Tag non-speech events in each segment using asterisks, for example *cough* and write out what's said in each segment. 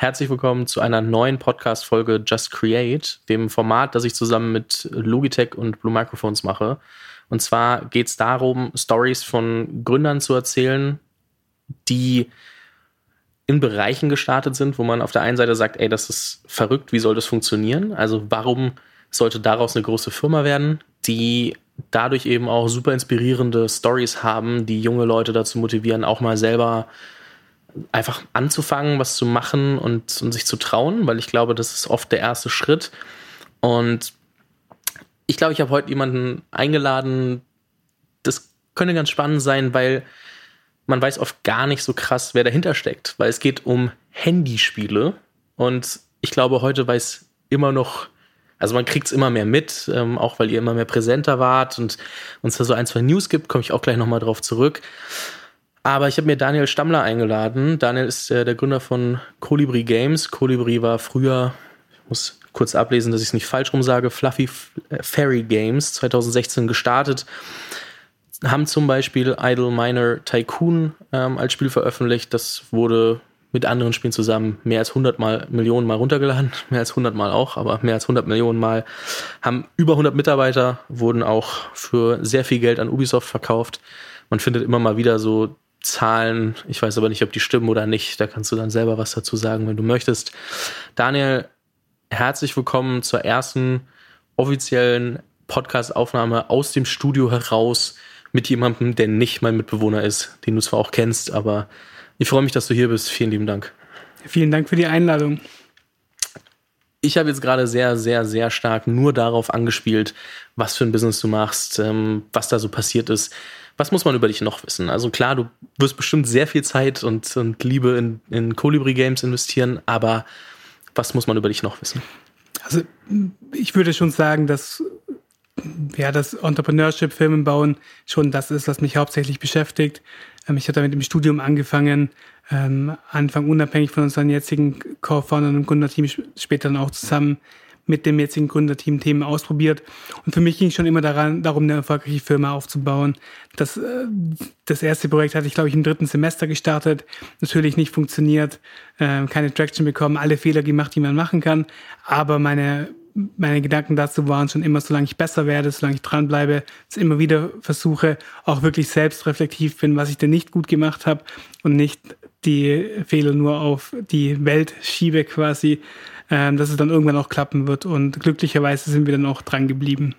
Herzlich willkommen zu einer neuen Podcast-Folge Just Create, dem Format, das ich zusammen mit Logitech und Blue Microphones mache. Und zwar geht es darum, Stories von Gründern zu erzählen, die in Bereichen gestartet sind, wo man auf der einen Seite sagt, ey, das ist verrückt, wie soll das funktionieren? Also warum sollte daraus eine große Firma werden, die dadurch eben auch super inspirierende Stories haben, die junge Leute dazu motivieren, auch mal selber einfach anzufangen, was zu machen und, und sich zu trauen, weil ich glaube, das ist oft der erste Schritt. Und ich glaube, ich habe heute jemanden eingeladen, das könnte ganz spannend sein, weil man weiß oft gar nicht so krass, wer dahinter steckt, weil es geht um Handyspiele und ich glaube, heute weiß immer noch, also man kriegt es immer mehr mit, ähm, auch weil ihr immer mehr präsenter wart und uns da so ein, zwei News gibt, komme ich auch gleich nochmal drauf zurück. Aber ich habe mir Daniel Stammler eingeladen. Daniel ist äh, der Gründer von Colibri Games. Colibri war früher, ich muss kurz ablesen, dass ich es nicht falsch rum sage, Fluffy äh, Fairy Games 2016 gestartet. Haben zum Beispiel Idle Miner Tycoon ähm, als Spiel veröffentlicht. Das wurde mit anderen Spielen zusammen mehr als 100 mal, Millionen Mal runtergeladen. *laughs* Mehr als 100 Mal auch, aber mehr als 100 Millionen Mal. Haben über 100 Mitarbeiter, wurden auch für sehr viel Geld an Ubisoft verkauft. Man findet immer mal wieder so Zahlen. Ich weiß aber nicht, ob die stimmen oder nicht. Da kannst du dann selber was dazu sagen, wenn du möchtest. Daniel, herzlich willkommen zur ersten offiziellen Podcast-Aufnahme aus dem Studio heraus mit jemandem, der nicht mein Mitbewohner ist, den du zwar auch kennst, aber ich freue mich, dass du hier bist. Vielen lieben Dank. Vielen Dank für die Einladung. Ich habe jetzt gerade sehr, sehr, sehr stark nur darauf angespielt, was für ein Business du machst, ähm, was da so passiert ist. Was muss man über dich noch wissen? Also klar, du wirst bestimmt sehr viel Zeit und, und Liebe in, in Colibri Games investieren, aber was muss man über dich noch wissen? Also ich würde schon sagen, dass ja, das Entrepreneurship, Firmen bauen, schon das ist, was mich hauptsächlich beschäftigt. Ähm, ich habe mit dem Studium angefangen, ähm, Anfang unabhängig von unseren jetzigen Co-Foundern und Gründerteam, später dann auch zusammen mit dem jetzigen Gründerteam Themen ausprobiert. Und für mich ging es schon immer daran, darum, eine erfolgreiche Firma aufzubauen. Das, äh, das erste Projekt hatte ich, glaube ich, im dritten Semester gestartet. Natürlich nicht funktioniert, äh, keine Traction bekommen, alle Fehler gemacht, die man machen kann. Aber meine meine Gedanken dazu waren schon immer, solange ich besser werde, solange ich dranbleibe, es immer wieder versuche, auch wirklich selbstreflektiv bin, was ich denn nicht gut gemacht habe und nicht die Fehler nur auf die Welt schiebe quasi, ähm, dass es dann irgendwann auch klappen wird. Und glücklicherweise sind wir dann auch dran geblieben.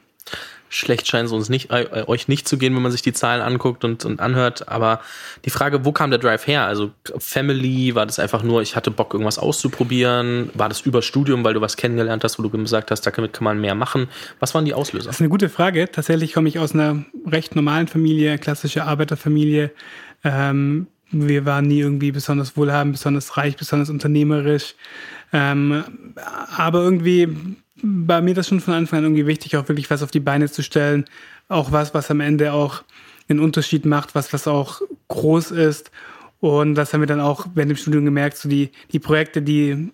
Schlecht scheint es uns nicht, äh, euch nicht zu gehen, wenn man sich die Zahlen anguckt und, und anhört. Aber die Frage, wo kam der Drive her? Also Family, war das einfach nur, ich hatte Bock, irgendwas auszuprobieren? War das über Studium, weil du was kennengelernt hast, wo du gesagt hast, damit kann man mehr machen? Was waren die Auslöser? Das ist eine gute Frage. Tatsächlich komme ich aus einer recht normalen Familie, klassische Arbeiterfamilie. Ähm, wir waren nie irgendwie besonders wohlhabend, besonders reich, besonders unternehmerisch. Ähm, aber irgendwie war mir das schon von Anfang an irgendwie wichtig, auch wirklich was auf die Beine zu stellen. Auch was, was am Ende auch einen Unterschied macht, was, was auch groß ist. Und das haben wir dann auch während dem Studium gemerkt, so die, die Projekte, die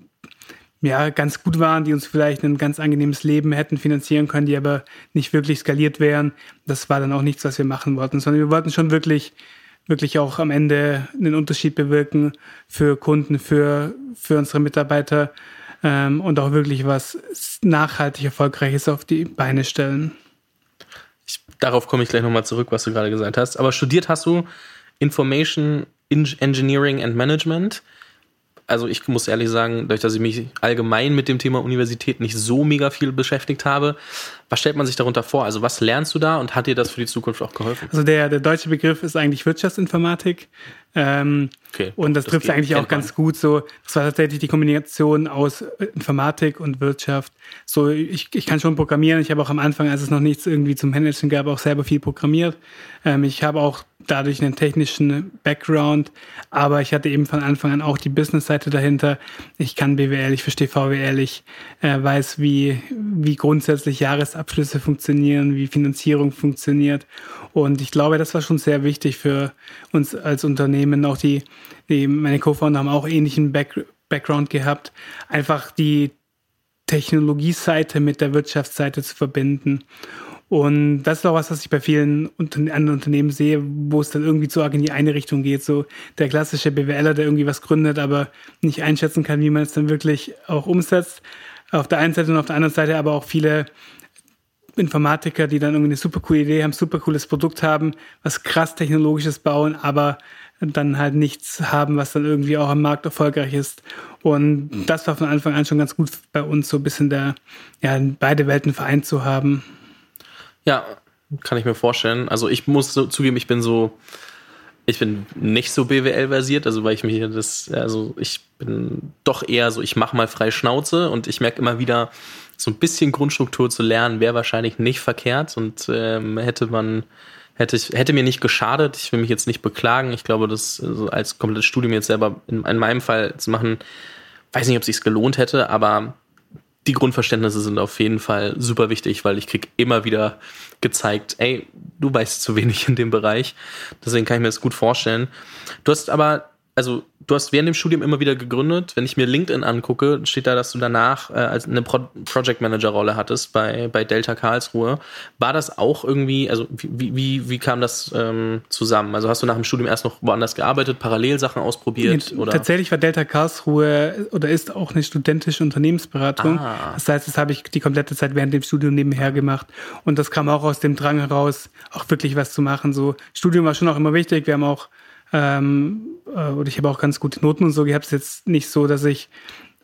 ja ganz gut waren, die uns vielleicht ein ganz angenehmes Leben hätten finanzieren können, die aber nicht wirklich skaliert wären. Das war dann auch nichts, was wir machen wollten, sondern wir wollten schon wirklich wirklich auch am Ende einen Unterschied bewirken für Kunden, für, für unsere Mitarbeiter ähm, und auch wirklich was nachhaltig Erfolgreiches auf die Beine stellen. Ich, darauf komme ich gleich nochmal zurück, was du gerade gesagt hast. Aber studiert hast du Information Engineering and Management also ich muss ehrlich sagen, dadurch, dass ich mich allgemein mit dem Thema Universität nicht so mega viel beschäftigt habe, was stellt man sich darunter vor? Also was lernst du da und hat dir das für die Zukunft auch geholfen? Also der, der deutsche Begriff ist eigentlich Wirtschaftsinformatik. Ähm, okay, und das, das trifft eigentlich auch ganz gut so. Das war tatsächlich die Kombination aus Informatik und Wirtschaft. So, ich, ich kann schon programmieren. Ich habe auch am Anfang, als es noch nichts irgendwie zum Managen gab, auch selber viel programmiert. Ähm, ich habe auch dadurch einen technischen Background, aber ich hatte eben von Anfang an auch die Business-Seite dahinter. Ich kann BWL, ich verstehe VWL, ich äh, weiß, wie, wie grundsätzlich Jahresabschlüsse funktionieren, wie Finanzierung funktioniert. Und ich glaube, das war schon sehr wichtig für uns als Unternehmen. Auch die, die meine Co-Founder haben auch ähnlichen Back Background gehabt. Einfach die Technologieseite mit der Wirtschaftsseite zu verbinden. Und das ist auch was, was ich bei vielen anderen Unternehmen sehe, wo es dann irgendwie zu arg in die eine Richtung geht. So der klassische BWLer, der irgendwie was gründet, aber nicht einschätzen kann, wie man es dann wirklich auch umsetzt. Auf der einen Seite und auf der anderen Seite aber auch viele Informatiker, die dann irgendwie eine super coole Idee haben, super cooles Produkt haben, was krass technologisches bauen, aber dann halt nichts haben, was dann irgendwie auch am Markt erfolgreich ist. Und das war von Anfang an schon ganz gut bei uns, so ein bisschen der, ja, beide Welten vereint zu haben. Ja, kann ich mir vorstellen. Also ich muss so zugeben, ich bin so, ich bin nicht so BWL-versiert, also weil ich mir das, also ich bin doch eher so, ich mache mal frei Schnauze und ich merke immer wieder, so ein bisschen Grundstruktur zu lernen, wäre wahrscheinlich nicht verkehrt und ähm, hätte man hätte ich, hätte mir nicht geschadet. Ich will mich jetzt nicht beklagen. Ich glaube, das also als komplettes Studium jetzt selber in, in meinem Fall zu machen, weiß nicht, ob es gelohnt hätte, aber die Grundverständnisse sind auf jeden Fall super wichtig, weil ich krieg immer wieder gezeigt, ey, du weißt zu wenig in dem Bereich. Deswegen kann ich mir das gut vorstellen. Du hast aber also du hast während dem Studium immer wieder gegründet. Wenn ich mir LinkedIn angucke, steht da, dass du danach äh, als eine Pro Project Manager Rolle hattest bei, bei Delta Karlsruhe. War das auch irgendwie, also wie, wie, wie kam das ähm, zusammen? Also hast du nach dem Studium erst noch woanders gearbeitet, parallel Sachen ausprobiert? Nee, oder? Tatsächlich war Delta Karlsruhe oder ist auch eine studentische Unternehmensberatung. Ah. Das heißt, das habe ich die komplette Zeit während dem Studium nebenher gemacht. Und das kam auch aus dem Drang heraus, auch wirklich was zu machen. So, Studium war schon auch immer wichtig. Wir haben auch ähm, äh, und ich habe auch ganz gute Noten und so gehabt. Es ist jetzt nicht so, dass ich,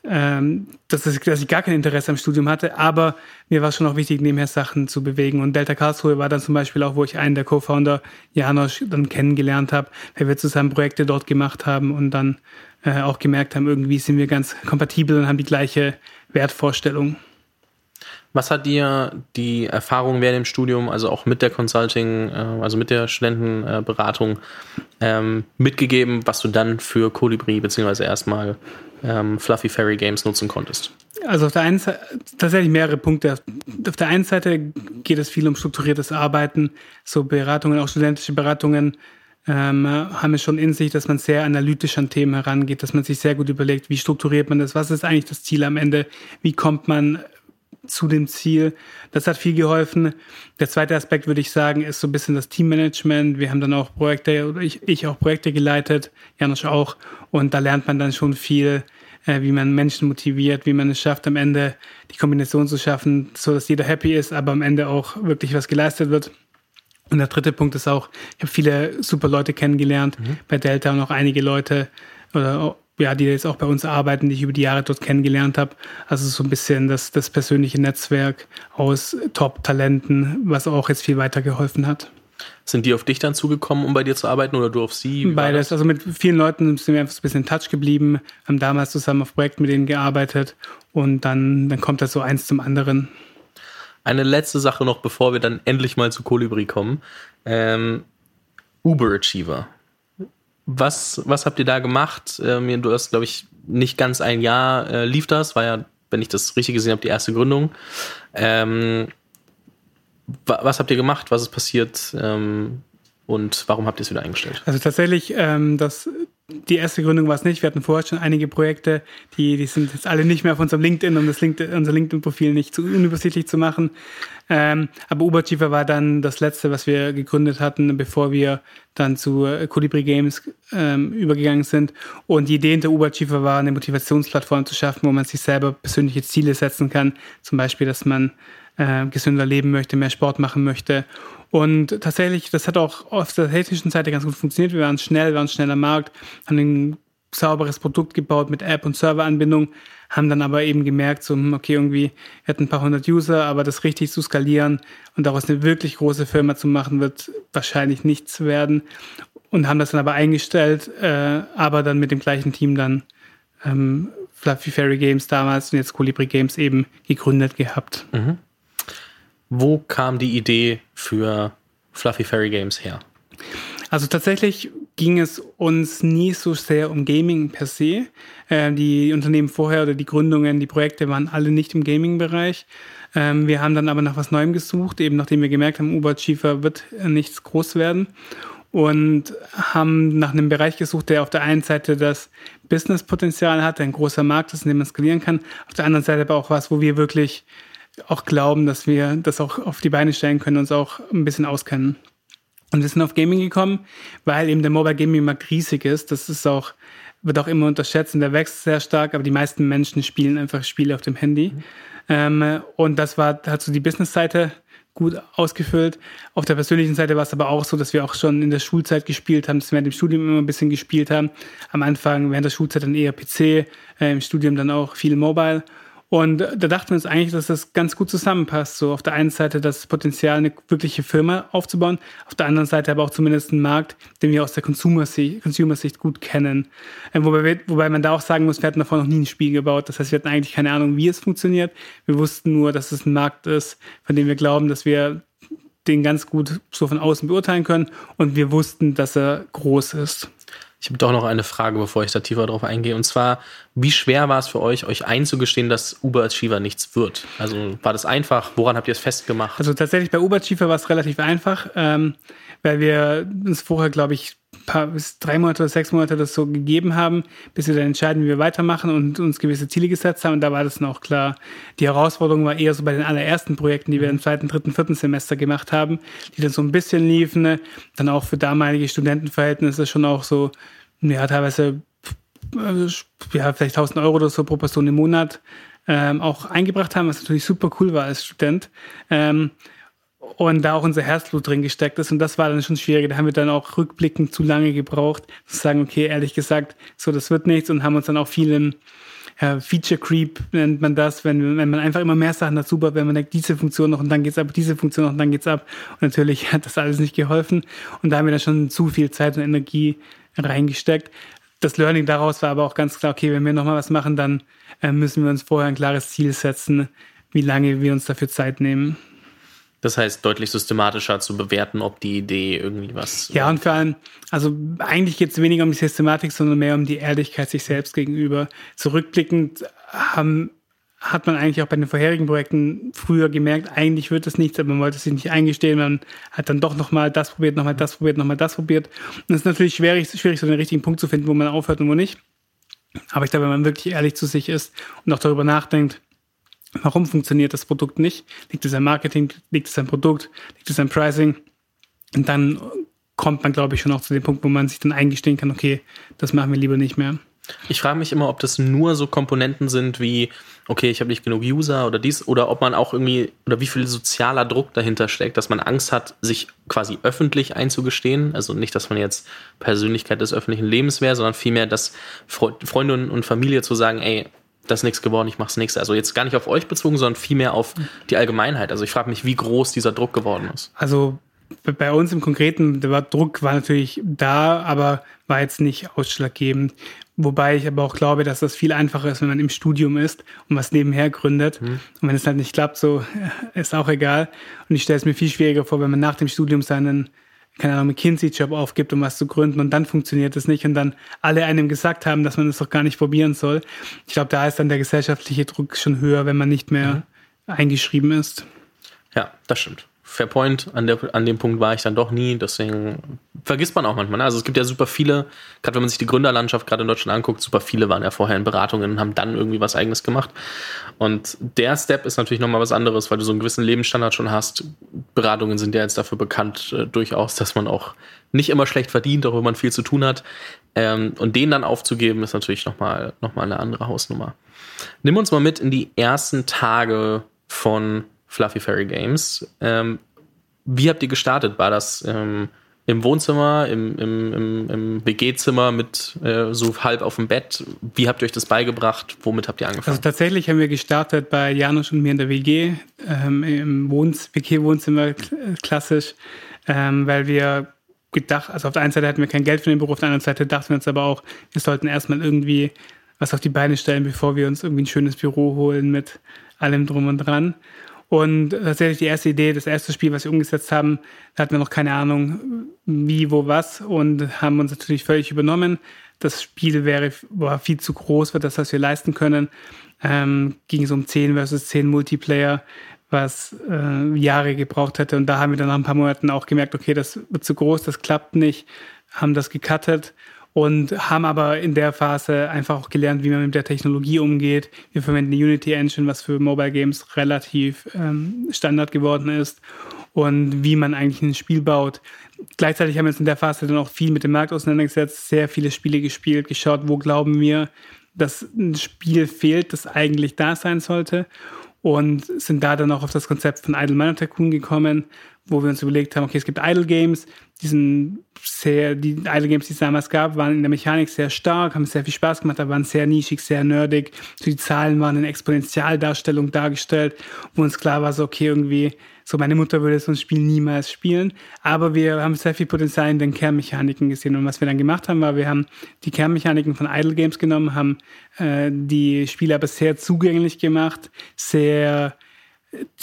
ähm, dass, ich, dass ich gar kein Interesse am Studium hatte, aber mir war es schon auch wichtig, nebenher Sachen zu bewegen. Und Delta Karlsruhe war dann zum Beispiel auch, wo ich einen der Co-Founder, Janosch, dann kennengelernt habe, weil wir zusammen Projekte dort gemacht haben und dann äh, auch gemerkt haben, irgendwie sind wir ganz kompatibel und haben die gleiche Wertvorstellung. Was hat dir die Erfahrung während dem Studium, also auch mit der Consulting, äh, also mit der Studentenberatung ähm, mitgegeben, was du dann für Colibri beziehungsweise erstmal ähm, Fluffy Fairy Games nutzen konntest? Also auf der einen Seite tatsächlich mehrere Punkte. Auf der einen Seite geht es viel um strukturiertes Arbeiten, so Beratungen, auch studentische Beratungen ähm, haben es schon in sich, dass man sehr analytisch an Themen herangeht, dass man sich sehr gut überlegt, wie strukturiert man das, was ist eigentlich das Ziel am Ende, wie kommt man zu dem Ziel. Das hat viel geholfen. Der zweite Aspekt, würde ich sagen, ist so ein bisschen das Teammanagement. Wir haben dann auch Projekte, oder ich, ich auch Projekte geleitet, Janusz auch. Und da lernt man dann schon viel, äh, wie man Menschen motiviert, wie man es schafft, am Ende die Kombination zu schaffen, so dass jeder happy ist, aber am Ende auch wirklich was geleistet wird. Und der dritte Punkt ist auch, ich habe viele super Leute kennengelernt mhm. bei Delta und auch einige Leute oder ja, die jetzt auch bei uns arbeiten, die ich über die Jahre dort kennengelernt habe. Also so ein bisschen das, das persönliche Netzwerk aus Top-Talenten, was auch jetzt viel weitergeholfen hat. Sind die auf dich dann zugekommen, um bei dir zu arbeiten oder du auf sie? Beides. Also mit vielen Leuten sind wir einfach so ein bisschen in Touch geblieben, haben damals zusammen auf Projekten mit denen gearbeitet und dann, dann kommt das so eins zum anderen. Eine letzte Sache noch, bevor wir dann endlich mal zu Kolibri kommen. Ähm, Uber Achiever. Was, was habt ihr da gemacht? Ähm, du hast, glaube ich, nicht ganz ein Jahr äh, lief das, war ja, wenn ich das richtig gesehen habe, die erste Gründung. Ähm, was habt ihr gemacht? Was ist passiert? Ähm, und warum habt ihr es wieder eingestellt? Also tatsächlich, ähm, das die erste Gründung war es nicht. Wir hatten vorher schon einige Projekte, die, die sind jetzt alle nicht mehr auf unserem LinkedIn, um das LinkedIn, unser LinkedIn-Profil nicht zu unübersichtlich zu machen. Ähm, aber Uberchiefer war dann das letzte, was wir gegründet hatten, bevor wir dann zu äh, Colibri Games ähm, übergegangen sind. Und die Idee hinter Uberchiefer war, eine Motivationsplattform zu schaffen, wo man sich selber persönliche Ziele setzen kann. Zum Beispiel, dass man äh, gesünder leben möchte, mehr Sport machen möchte. Und tatsächlich, das hat auch auf der technischen Seite ganz gut funktioniert. Wir waren schnell, wir waren schnell am Markt, haben ein sauberes Produkt gebaut mit App und Serveranbindung, haben dann aber eben gemerkt, so, hm, okay, irgendwie, wir hatten ein paar hundert User, aber das richtig zu skalieren und daraus eine wirklich große Firma zu machen, wird wahrscheinlich nichts werden. Und haben das dann aber eingestellt, äh, aber dann mit dem gleichen Team dann ähm, Fluffy Fairy Games damals und jetzt Colibri Games eben gegründet gehabt. Mhm. Wo kam die Idee für Fluffy Fairy Games her? Also tatsächlich ging es uns nie so sehr um Gaming per se. Äh, die Unternehmen vorher oder die Gründungen, die Projekte waren alle nicht im Gaming-Bereich. Ähm, wir haben dann aber nach was Neuem gesucht, eben nachdem wir gemerkt haben, Uber Schiefer wird nichts groß werden und haben nach einem Bereich gesucht, der auf der einen Seite das Businesspotenzial hat, ein großer Markt ist, in dem man skalieren kann, auf der anderen Seite aber auch was, wo wir wirklich auch glauben, dass wir das auch auf die Beine stellen können, uns auch ein bisschen auskennen. Und wir sind auf Gaming gekommen, weil eben der Mobile Gaming Markt riesig ist. Das ist auch, wird auch immer unterschätzt und der wächst sehr stark, aber die meisten Menschen spielen einfach Spiele auf dem Handy. Mhm. Ähm, und das war, hat so die Business-Seite gut ausgefüllt. Auf der persönlichen Seite war es aber auch so, dass wir auch schon in der Schulzeit gespielt haben, dass wir während dem Studium immer ein bisschen gespielt haben. Am Anfang während der Schulzeit dann eher PC, äh, im Studium dann auch viel Mobile. Und da dachten wir uns eigentlich, dass das ganz gut zusammenpasst. So auf der einen Seite das Potenzial, eine wirkliche Firma aufzubauen, auf der anderen Seite aber auch zumindest einen Markt, den wir aus der Consumer-Sicht Consumer gut kennen. Ähm, wobei, wir, wobei man da auch sagen muss, wir hatten davor noch nie ein Spiel gebaut. Das heißt, wir hatten eigentlich keine Ahnung, wie es funktioniert. Wir wussten nur, dass es ein Markt ist, von dem wir glauben, dass wir den ganz gut so von außen beurteilen können. Und wir wussten, dass er groß ist. Ich habe doch noch eine Frage, bevor ich da tiefer drauf eingehe. Und zwar, wie schwer war es für euch, euch einzugestehen, dass Uber Achiever nichts wird? Also war das einfach? Woran habt ihr es festgemacht? Also tatsächlich bei Uber Achiever war es relativ einfach, ähm, weil wir uns vorher, glaube ich, paar, bis drei Monate oder sechs Monate das so gegeben haben, bis wir dann entscheiden, wie wir weitermachen und uns gewisse Ziele gesetzt haben. Und da war das noch klar. Die Herausforderung war eher so bei den allerersten Projekten, die wir im zweiten, dritten, vierten Semester gemacht haben, die dann so ein bisschen liefen. Dann auch für damalige Studentenverhältnisse schon auch so, ja, teilweise, ja, vielleicht 1000 Euro oder so pro Person im Monat ähm, auch eingebracht haben, was natürlich super cool war als Student. Ähm, und da auch unser Herzblut drin gesteckt ist. Und das war dann schon schwierig. Da haben wir dann auch rückblickend zu lange gebraucht, zu sagen, okay, ehrlich gesagt, so, das wird nichts und haben uns dann auch viel im ja, Feature Creep nennt man das, wenn, wenn man einfach immer mehr Sachen hat, super, wenn man denkt, diese Funktion noch und dann geht's ab, diese Funktion noch und dann geht's ab. Und natürlich hat das alles nicht geholfen. Und da haben wir dann schon zu viel Zeit und Energie reingesteckt. Das Learning daraus war aber auch ganz klar, okay, wenn wir nochmal was machen, dann äh, müssen wir uns vorher ein klares Ziel setzen, wie lange wir uns dafür Zeit nehmen. Das heißt, deutlich systematischer zu bewerten, ob die Idee irgendwie was. Ja, und vor allem, also eigentlich geht es weniger um die Systematik, sondern mehr um die Ehrlichkeit sich selbst gegenüber. Zurückblickend haben, hat man eigentlich auch bei den vorherigen Projekten früher gemerkt, eigentlich wird es nichts, aber man wollte sich nicht eingestehen. Man hat dann doch nochmal das probiert, nochmal das probiert, nochmal das probiert. Und es ist natürlich schwierig, schwierig, so den richtigen Punkt zu finden, wo man aufhört und wo nicht. Aber ich glaube, wenn man wirklich ehrlich zu sich ist und auch darüber nachdenkt, Warum funktioniert das Produkt nicht? Liegt es am Marketing? Liegt es am Produkt? Liegt es am Pricing? Und dann kommt man, glaube ich, schon auch zu dem Punkt, wo man sich dann eingestehen kann, okay, das machen wir lieber nicht mehr. Ich frage mich immer, ob das nur so Komponenten sind wie, okay, ich habe nicht genug User oder dies, oder ob man auch irgendwie, oder wie viel sozialer Druck dahinter steckt, dass man Angst hat, sich quasi öffentlich einzugestehen. Also nicht, dass man jetzt Persönlichkeit des öffentlichen Lebens wäre, sondern vielmehr, dass Freunde und Familie zu sagen, ey, das ist nichts geworden, ich mach's nichts. Also jetzt gar nicht auf euch bezogen, sondern vielmehr auf die Allgemeinheit. Also ich frage mich, wie groß dieser Druck geworden ist. Also bei uns im Konkreten, der Druck war natürlich da, aber war jetzt nicht ausschlaggebend. Wobei ich aber auch glaube, dass das viel einfacher ist, wenn man im Studium ist und was nebenher gründet. Mhm. Und wenn es halt nicht klappt, so *laughs* ist auch egal. Und ich stelle es mir viel schwieriger vor, wenn man nach dem Studium seinen keine Ahnung, McKinsey-Job aufgibt, um was zu gründen und dann funktioniert es nicht und dann alle einem gesagt haben, dass man es das doch gar nicht probieren soll. Ich glaube, da ist dann der gesellschaftliche Druck schon höher, wenn man nicht mehr mhm. eingeschrieben ist. Ja, das stimmt. Fair Point, an, der, an dem Punkt war ich dann doch nie, deswegen vergisst man auch manchmal. Ne? Also es gibt ja super viele, gerade wenn man sich die Gründerlandschaft gerade in Deutschland anguckt, super viele waren ja vorher in Beratungen und haben dann irgendwie was eigenes gemacht. Und der Step ist natürlich nochmal was anderes, weil du so einen gewissen Lebensstandard schon hast. Beratungen sind ja jetzt dafür bekannt, äh, durchaus, dass man auch nicht immer schlecht verdient, auch wenn man viel zu tun hat. Ähm, und den dann aufzugeben, ist natürlich nochmal noch mal eine andere Hausnummer. Nimm uns mal mit in die ersten Tage von Fluffy Fairy Games. Ähm, wie habt ihr gestartet? War das ähm, im Wohnzimmer, im, im, im, im WG-Zimmer mit äh, so halb auf dem Bett? Wie habt ihr euch das beigebracht? Womit habt ihr angefangen? Also tatsächlich haben wir gestartet bei Janusz und mir in der WG, ähm, im WG-Wohnzimmer klassisch, ähm, weil wir gedacht, also auf der einen Seite hatten wir kein Geld für den Beruf, auf der anderen Seite dachten wir uns aber auch, wir sollten erstmal irgendwie was auf die Beine stellen, bevor wir uns irgendwie ein schönes Büro holen mit allem drum und dran. Und tatsächlich die erste Idee, das erste Spiel, was wir umgesetzt haben, da hatten wir noch keine Ahnung, wie, wo, was und haben uns natürlich völlig übernommen. Das Spiel wäre war viel zu groß für das, was wir leisten können. Ähm, ging es um 10 versus 10 Multiplayer, was äh, Jahre gebraucht hätte. Und da haben wir dann nach ein paar Monaten auch gemerkt, okay, das wird zu groß, das klappt nicht, haben das gecuttet und haben aber in der Phase einfach auch gelernt, wie man mit der Technologie umgeht. Wir verwenden die Unity Engine, was für Mobile Games relativ ähm, Standard geworden ist und wie man eigentlich ein Spiel baut. Gleichzeitig haben wir uns in der Phase dann auch viel mit dem Markt auseinandergesetzt, sehr viele Spiele gespielt, geschaut, wo glauben wir, dass ein Spiel fehlt, das eigentlich da sein sollte und sind da dann auch auf das Konzept von Idle Miner Tycoon gekommen, wo wir uns überlegt haben, okay, es gibt Idle Games, die sind sehr, die Idle Games, die es damals gab, waren in der Mechanik sehr stark, haben sehr viel Spaß gemacht, aber waren sehr nischig, sehr nerdig. So die Zahlen waren in Exponentialdarstellung dargestellt, wo uns klar war, so okay, irgendwie, so meine Mutter würde so ein Spiel niemals spielen, aber wir haben sehr viel Potenzial in den Kernmechaniken gesehen und was wir dann gemacht haben, war, wir haben die Kernmechaniken von Idle Games genommen, haben äh, die Spiele aber sehr zugänglich gemacht, sehr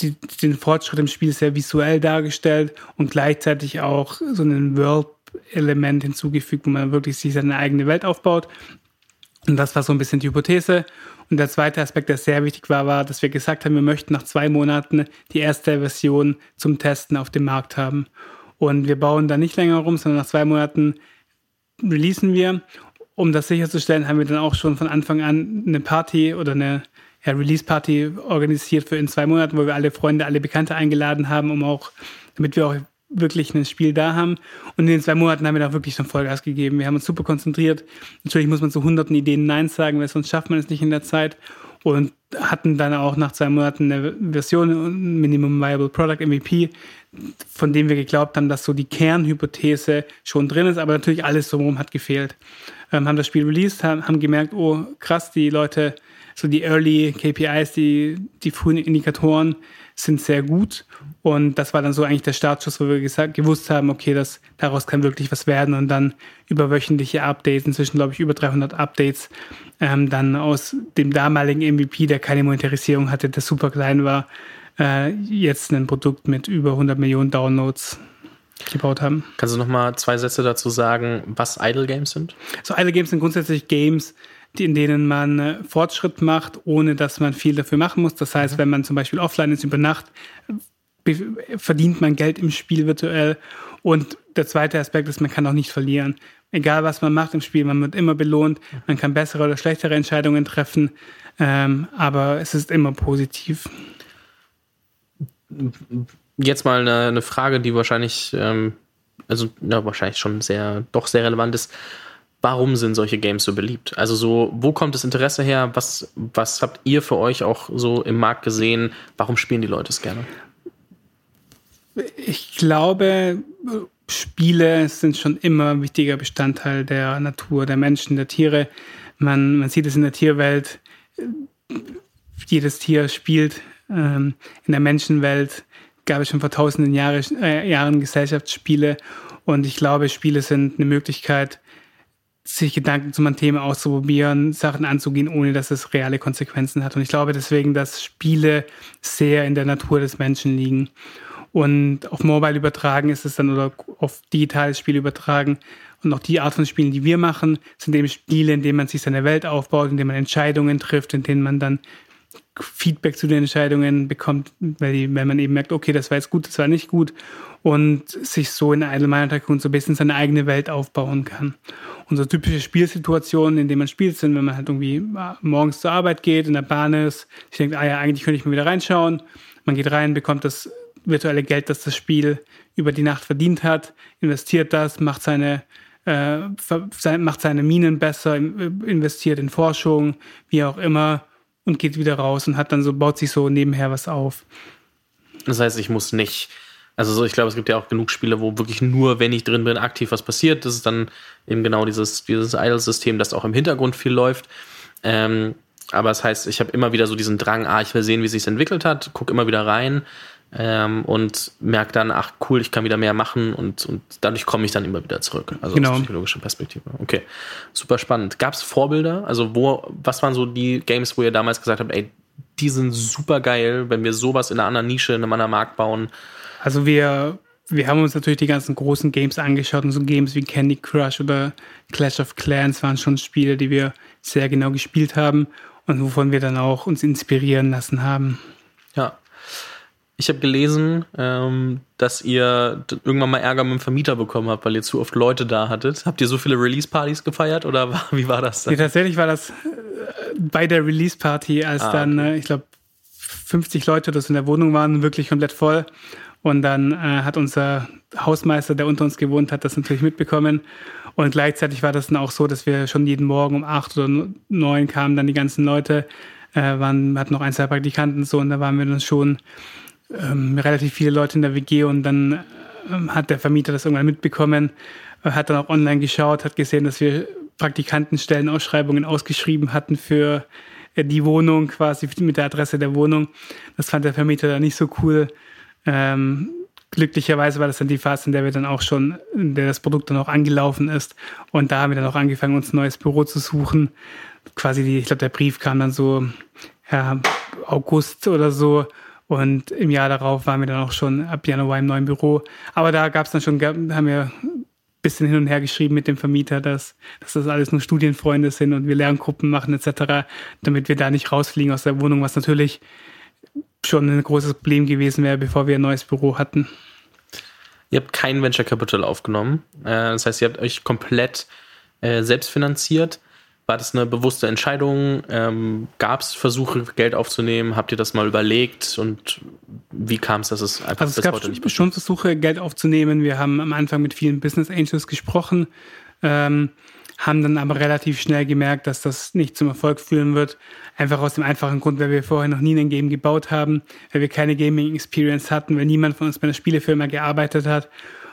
die, den Fortschritt im Spiel sehr visuell dargestellt und gleichzeitig auch so ein World-Element hinzugefügt, wo man wirklich sich seine eigene Welt aufbaut. Und das war so ein bisschen die Hypothese. Und der zweite Aspekt, der sehr wichtig war, war, dass wir gesagt haben, wir möchten nach zwei Monaten die erste Version zum Testen auf dem Markt haben. Und wir bauen da nicht länger rum, sondern nach zwei Monaten releasen wir. Um das sicherzustellen, haben wir dann auch schon von Anfang an eine Party oder eine ja, Release-Party organisiert für in zwei Monaten, wo wir alle Freunde, alle Bekannte eingeladen haben, um auch, damit wir auch wirklich ein Spiel da haben. Und in den zwei Monaten haben wir da wirklich schon Vollgas gegeben. Wir haben uns super konzentriert. Natürlich muss man zu hunderten Ideen Nein sagen, weil sonst schafft man es nicht in der Zeit. Und hatten dann auch nach zwei Monaten eine Version, Minimum Viable Product MVP, von dem wir geglaubt haben, dass so die Kernhypothese schon drin ist, aber natürlich alles drumherum hat gefehlt. Ähm, haben das Spiel released, haben, haben gemerkt, oh krass, die Leute so die Early KPIs, die, die frühen Indikatoren sind sehr gut. Und das war dann so eigentlich der Startschuss, wo wir gesagt, gewusst haben, okay, das, daraus kann wirklich was werden. Und dann über wöchentliche Updates, inzwischen glaube ich über 300 Updates, ähm, dann aus dem damaligen MVP, der keine Monetarisierung hatte, der super klein war, äh, jetzt ein Produkt mit über 100 Millionen Downloads gebaut haben. Kannst du noch mal zwei Sätze dazu sagen, was Idle Games sind? So Idle Games sind grundsätzlich Games, in denen man äh, Fortschritt macht, ohne dass man viel dafür machen muss. Das heißt, mhm. wenn man zum Beispiel offline ist über Nacht, verdient man Geld im Spiel virtuell. Und der zweite Aspekt ist, man kann auch nicht verlieren. Egal was man macht im Spiel, man wird immer belohnt. Man kann bessere oder schlechtere Entscheidungen treffen, ähm, aber es ist immer positiv. Jetzt mal eine, eine Frage, die wahrscheinlich, ähm, also ja, wahrscheinlich schon sehr, doch sehr relevant ist warum sind solche Games so beliebt? Also so, wo kommt das Interesse her? Was, was habt ihr für euch auch so im Markt gesehen? Warum spielen die Leute es gerne? Ich glaube, Spiele sind schon immer ein wichtiger Bestandteil der Natur, der Menschen, der Tiere. Man, man sieht es in der Tierwelt. Jedes Tier spielt. Ähm, in der Menschenwelt gab es schon vor tausenden Jahre, äh, Jahren Gesellschaftsspiele. Und ich glaube, Spiele sind eine Möglichkeit, sich Gedanken zu einem Thema auszuprobieren, Sachen anzugehen, ohne dass es reale Konsequenzen hat. Und ich glaube deswegen, dass Spiele sehr in der Natur des Menschen liegen. Und auf Mobile übertragen ist es dann oder auf digitales Spiel übertragen. Und auch die Art von Spielen, die wir machen, sind eben Spiele, in denen man sich seine Welt aufbaut, in denen man Entscheidungen trifft, in denen man dann Feedback zu den Entscheidungen bekommt, weil, die, wenn man eben merkt, okay, das war jetzt gut, das war nicht gut und sich so in Idle Tycoon so ein bisschen seine eigene Welt aufbauen kann. So typische Spielsituationen, in denen man spielt, sind, wenn man halt irgendwie morgens zur Arbeit geht, in der Bahn ist, ich denke, ah ja, eigentlich könnte ich mal wieder reinschauen. Man geht rein, bekommt das virtuelle Geld, das das Spiel über die Nacht verdient hat, investiert das, macht seine äh, macht seine Minen besser, investiert in Forschung, wie auch immer und geht wieder raus und hat dann so, baut sich so nebenher was auf. Das heißt, ich muss nicht, also so, ich glaube, es gibt ja auch genug Spiele, wo wirklich nur, wenn ich drin bin, aktiv was passiert. Das ist dann eben genau dieses, dieses Idle-System, das auch im Hintergrund viel läuft. Ähm, aber das heißt, ich habe immer wieder so diesen Drang, ah, ich will sehen, wie es sich entwickelt hat, gucke immer wieder rein ähm, und merke dann, ach cool, ich kann wieder mehr machen und, und dadurch komme ich dann immer wieder zurück. Also genau. aus psychologischer Perspektive. Okay, super spannend. Gab es Vorbilder? Also wo, was waren so die Games, wo ihr damals gesagt habt, ey, die sind super geil, wenn wir sowas in einer anderen Nische, in einem anderen Markt bauen? Also wir, wir haben uns natürlich die ganzen großen Games angeschaut und so Games wie Candy Crush oder Clash of Clans waren schon Spiele, die wir sehr genau gespielt haben und wovon wir dann auch uns inspirieren lassen haben. Ja, Ich habe gelesen, ähm, dass ihr irgendwann mal Ärger mit dem Vermieter bekommen habt, weil ihr zu oft Leute da hattet. Habt ihr so viele Release-Partys gefeiert oder war, *laughs* wie war das dann? Ja, tatsächlich war das äh, bei der Release-Party, als ah, dann, okay. äh, ich glaube, 50 Leute das in der Wohnung waren, wirklich komplett voll. Und dann äh, hat unser Hausmeister, der unter uns gewohnt hat, das natürlich mitbekommen. Und gleichzeitig war das dann auch so, dass wir schon jeden Morgen um acht oder neun kamen dann die ganzen Leute, äh, waren, hatten noch ein, zwei Praktikanten so und da waren wir dann schon ähm, relativ viele Leute in der WG und dann ähm, hat der Vermieter das irgendwann mitbekommen, äh, hat dann auch online geschaut, hat gesehen, dass wir Praktikantenstellenausschreibungen ausgeschrieben hatten für äh, die Wohnung quasi mit der Adresse der Wohnung. Das fand der Vermieter dann nicht so cool. Ähm, glücklicherweise war das dann die Phase, in der wir dann auch schon, in der das Produkt dann auch angelaufen ist. Und da haben wir dann auch angefangen, uns ein neues Büro zu suchen. Quasi die, ich glaube, der Brief kam dann so ja, August oder so. Und im Jahr darauf waren wir dann auch schon ab Januar im neuen Büro. Aber da gab es dann schon, haben wir ein bisschen hin und her geschrieben mit dem Vermieter, dass, dass das alles nur Studienfreunde sind und wir Lerngruppen machen etc., damit wir da nicht rausfliegen aus der Wohnung, was natürlich schon ein großes Problem gewesen wäre, bevor wir ein neues Büro hatten. Ihr habt kein Venture Capital aufgenommen. Äh, das heißt, ihr habt euch komplett äh, selbst finanziert. War das eine bewusste Entscheidung? Ähm, Gab es Versuche, Geld aufzunehmen? Habt ihr das mal überlegt? Und wie kam es, dass es einfach also es bis gab heute nicht passiert? schon Versuche, Geld aufzunehmen. Wir haben am Anfang mit vielen Business Angels gesprochen. Ähm, haben dann aber relativ schnell gemerkt, dass das nicht zum Erfolg führen wird. Einfach aus dem einfachen Grund, weil wir vorher noch nie ein Game gebaut haben, weil wir keine Gaming Experience hatten, weil niemand von uns bei einer Spielefirma gearbeitet hat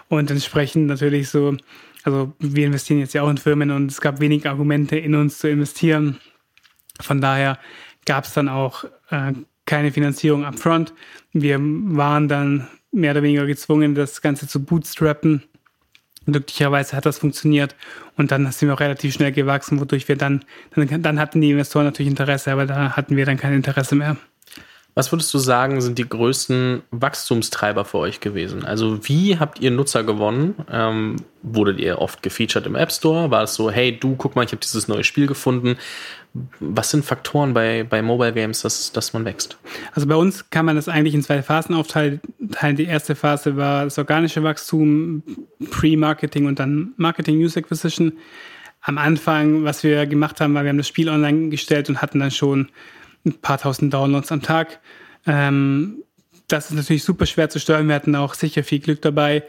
und entsprechend natürlich so, also wir investieren jetzt ja auch in Firmen und es gab wenig Argumente in uns zu investieren. Von daher gab es dann auch äh, keine Finanzierung upfront. Wir waren dann mehr oder weniger gezwungen, das Ganze zu bootstrappen glücklicherweise hat das funktioniert und dann sind wir auch relativ schnell gewachsen, wodurch wir dann, dann, dann hatten die Investoren natürlich Interesse, aber da hatten wir dann kein Interesse mehr. Was würdest du sagen, sind die größten Wachstumstreiber für euch gewesen? Also wie habt ihr Nutzer gewonnen? Ähm, wurdet ihr oft gefeatured im App Store? War es so, hey, du, guck mal, ich habe dieses neue Spiel gefunden. Was sind Faktoren bei, bei Mobile Games, dass, dass man wächst? Also bei uns kann man das eigentlich in zwei Phasen aufteilen. Die erste Phase war das organische Wachstum, Pre-Marketing und dann Marketing News Acquisition. Am Anfang, was wir gemacht haben, war, wir haben das Spiel online gestellt und hatten dann schon ein paar tausend Downloads am Tag. Ähm, das ist natürlich super schwer zu steuern. Wir hatten auch sicher viel Glück dabei.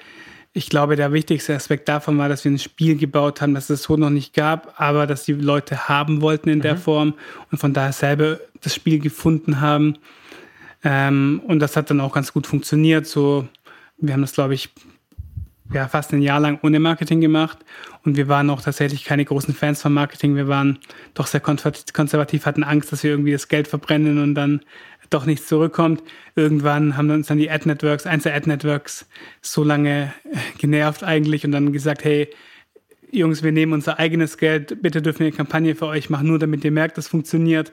Ich glaube, der wichtigste Aspekt davon war, dass wir ein Spiel gebaut haben, das es so noch nicht gab, aber dass die Leute haben wollten in mhm. der Form und von daher selber das Spiel gefunden haben. Ähm, und das hat dann auch ganz gut funktioniert. So, wir haben das, glaube ich, ja, fast ein Jahr lang ohne Marketing gemacht und wir waren auch tatsächlich keine großen Fans von Marketing. Wir waren doch sehr konservativ, hatten Angst, dass wir irgendwie das Geld verbrennen und dann doch nichts zurückkommt. Irgendwann haben uns dann die Ad-Networks, eins der Ad-Networks, so lange äh, genervt eigentlich und dann gesagt, hey, Jungs, wir nehmen unser eigenes Geld, bitte dürfen wir eine Kampagne für euch machen, nur damit ihr merkt, das funktioniert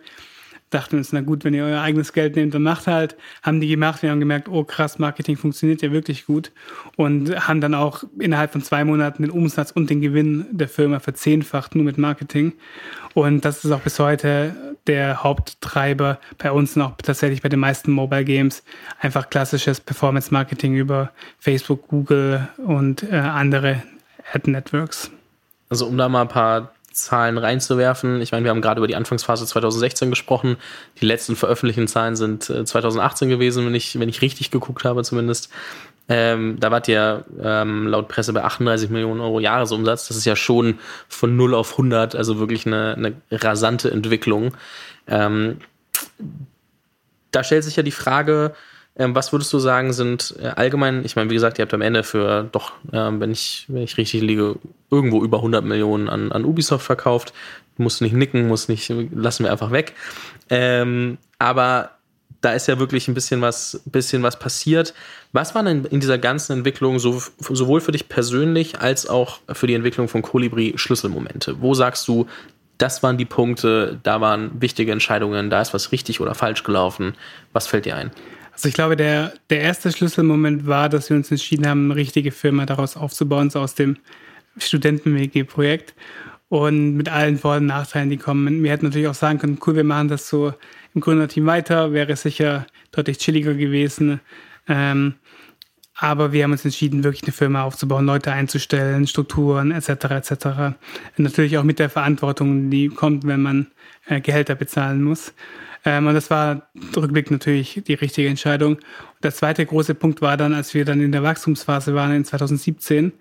dachten uns, na gut, wenn ihr euer eigenes Geld nehmt, dann macht halt. Haben die gemacht. Wir haben gemerkt, oh krass, Marketing funktioniert ja wirklich gut. Und haben dann auch innerhalb von zwei Monaten den Umsatz und den Gewinn der Firma verzehnfacht, nur mit Marketing. Und das ist auch bis heute der Haupttreiber bei uns noch tatsächlich bei den meisten Mobile Games. Einfach klassisches Performance Marketing über Facebook, Google und äh, andere Ad Networks. Also um da mal ein paar Zahlen reinzuwerfen. Ich meine, wir haben gerade über die Anfangsphase 2016 gesprochen. Die letzten veröffentlichten Zahlen sind 2018 äh, gewesen, wenn ich, wenn ich richtig geguckt habe zumindest. Ähm, da wart ihr ähm, laut Presse bei 38 Millionen Euro Jahresumsatz. Das ist ja schon von 0 auf 100, also wirklich eine, eine rasante Entwicklung. Ähm, da stellt sich ja die Frage, was würdest du sagen, sind äh, allgemein, ich meine, wie gesagt, ihr habt am Ende für doch, äh, wenn, ich, wenn ich richtig liege, irgendwo über 100 Millionen an, an Ubisoft verkauft. Muss nicht nicken, muss nicht, lassen wir einfach weg. Ähm, aber da ist ja wirklich ein bisschen was, bisschen was passiert. Was waren denn in dieser ganzen Entwicklung so, sowohl für dich persönlich als auch für die Entwicklung von Colibri Schlüsselmomente? Wo sagst du, das waren die Punkte, da waren wichtige Entscheidungen, da ist was richtig oder falsch gelaufen? Was fällt dir ein? Also ich glaube, der, der erste Schlüsselmoment war, dass wir uns entschieden haben, eine richtige Firma daraus aufzubauen, so aus dem Studenten-WG-Projekt und mit allen Vor- und Nachteilen, die kommen. Wir hätten natürlich auch sagen können, cool, wir machen das so im Gründerteam weiter, wäre sicher deutlich chilliger gewesen. Ähm, aber wir haben uns entschieden, wirklich eine Firma aufzubauen, Leute einzustellen, Strukturen etc. etc. natürlich auch mit der Verantwortung, die kommt, wenn man äh, Gehälter bezahlen muss. Ähm, und das war rückblickend natürlich die richtige Entscheidung. Der zweite große Punkt war dann, als wir dann in der Wachstumsphase waren in 2017,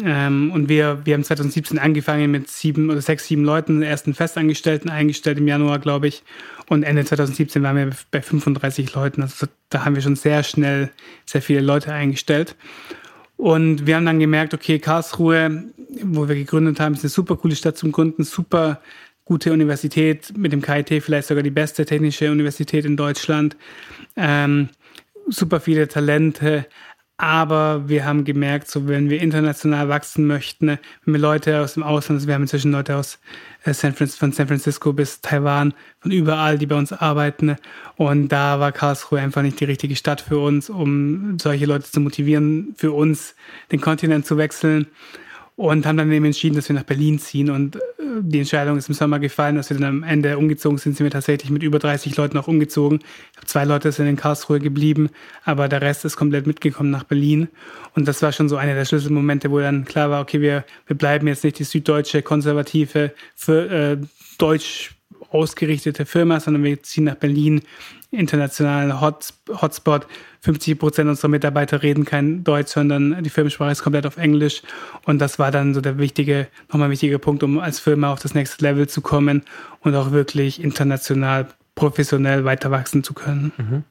ähm, und wir, wir haben 2017 angefangen mit sieben oder sechs, sieben Leuten, ersten Festangestellten eingestellt im Januar, glaube ich. Und Ende 2017 waren wir bei 35 Leuten. Also da haben wir schon sehr schnell sehr viele Leute eingestellt. Und wir haben dann gemerkt, okay, Karlsruhe, wo wir gegründet haben, ist eine super coole Stadt zum Gründen, super gute Universität, mit dem KIT vielleicht sogar die beste technische Universität in Deutschland. Ähm, super viele Talente, aber wir haben gemerkt, so wenn wir international wachsen möchten, wenn wir Leute aus dem Ausland, also wir haben inzwischen Leute aus äh, San von San Francisco bis Taiwan, von überall, die bei uns arbeiten. Und da war Karlsruhe einfach nicht die richtige Stadt für uns, um solche Leute zu motivieren, für uns den Kontinent zu wechseln und haben dann eben entschieden, dass wir nach Berlin ziehen. Und äh, die Entscheidung ist im Sommer gefallen, dass wir dann am Ende umgezogen sind, sind wir tatsächlich mit über 30 Leuten auch umgezogen. Zwei Leute sind in Karlsruhe geblieben, aber der Rest ist komplett mitgekommen nach Berlin. Und das war schon so einer der Schlüsselmomente, wo dann klar war, okay, wir, wir bleiben jetzt nicht die süddeutsche, konservative, für, äh, deutsch ausgerichtete Firma, sondern wir ziehen nach Berlin, internationalen Hot, Hotspot. 50 Prozent unserer Mitarbeiter reden kein Deutsch, sondern die Firmensprache ist komplett auf Englisch. Und das war dann so der wichtige, nochmal wichtige Punkt, um als Firma auf das nächste Level zu kommen und auch wirklich international, professionell weiter wachsen zu können. Mhm.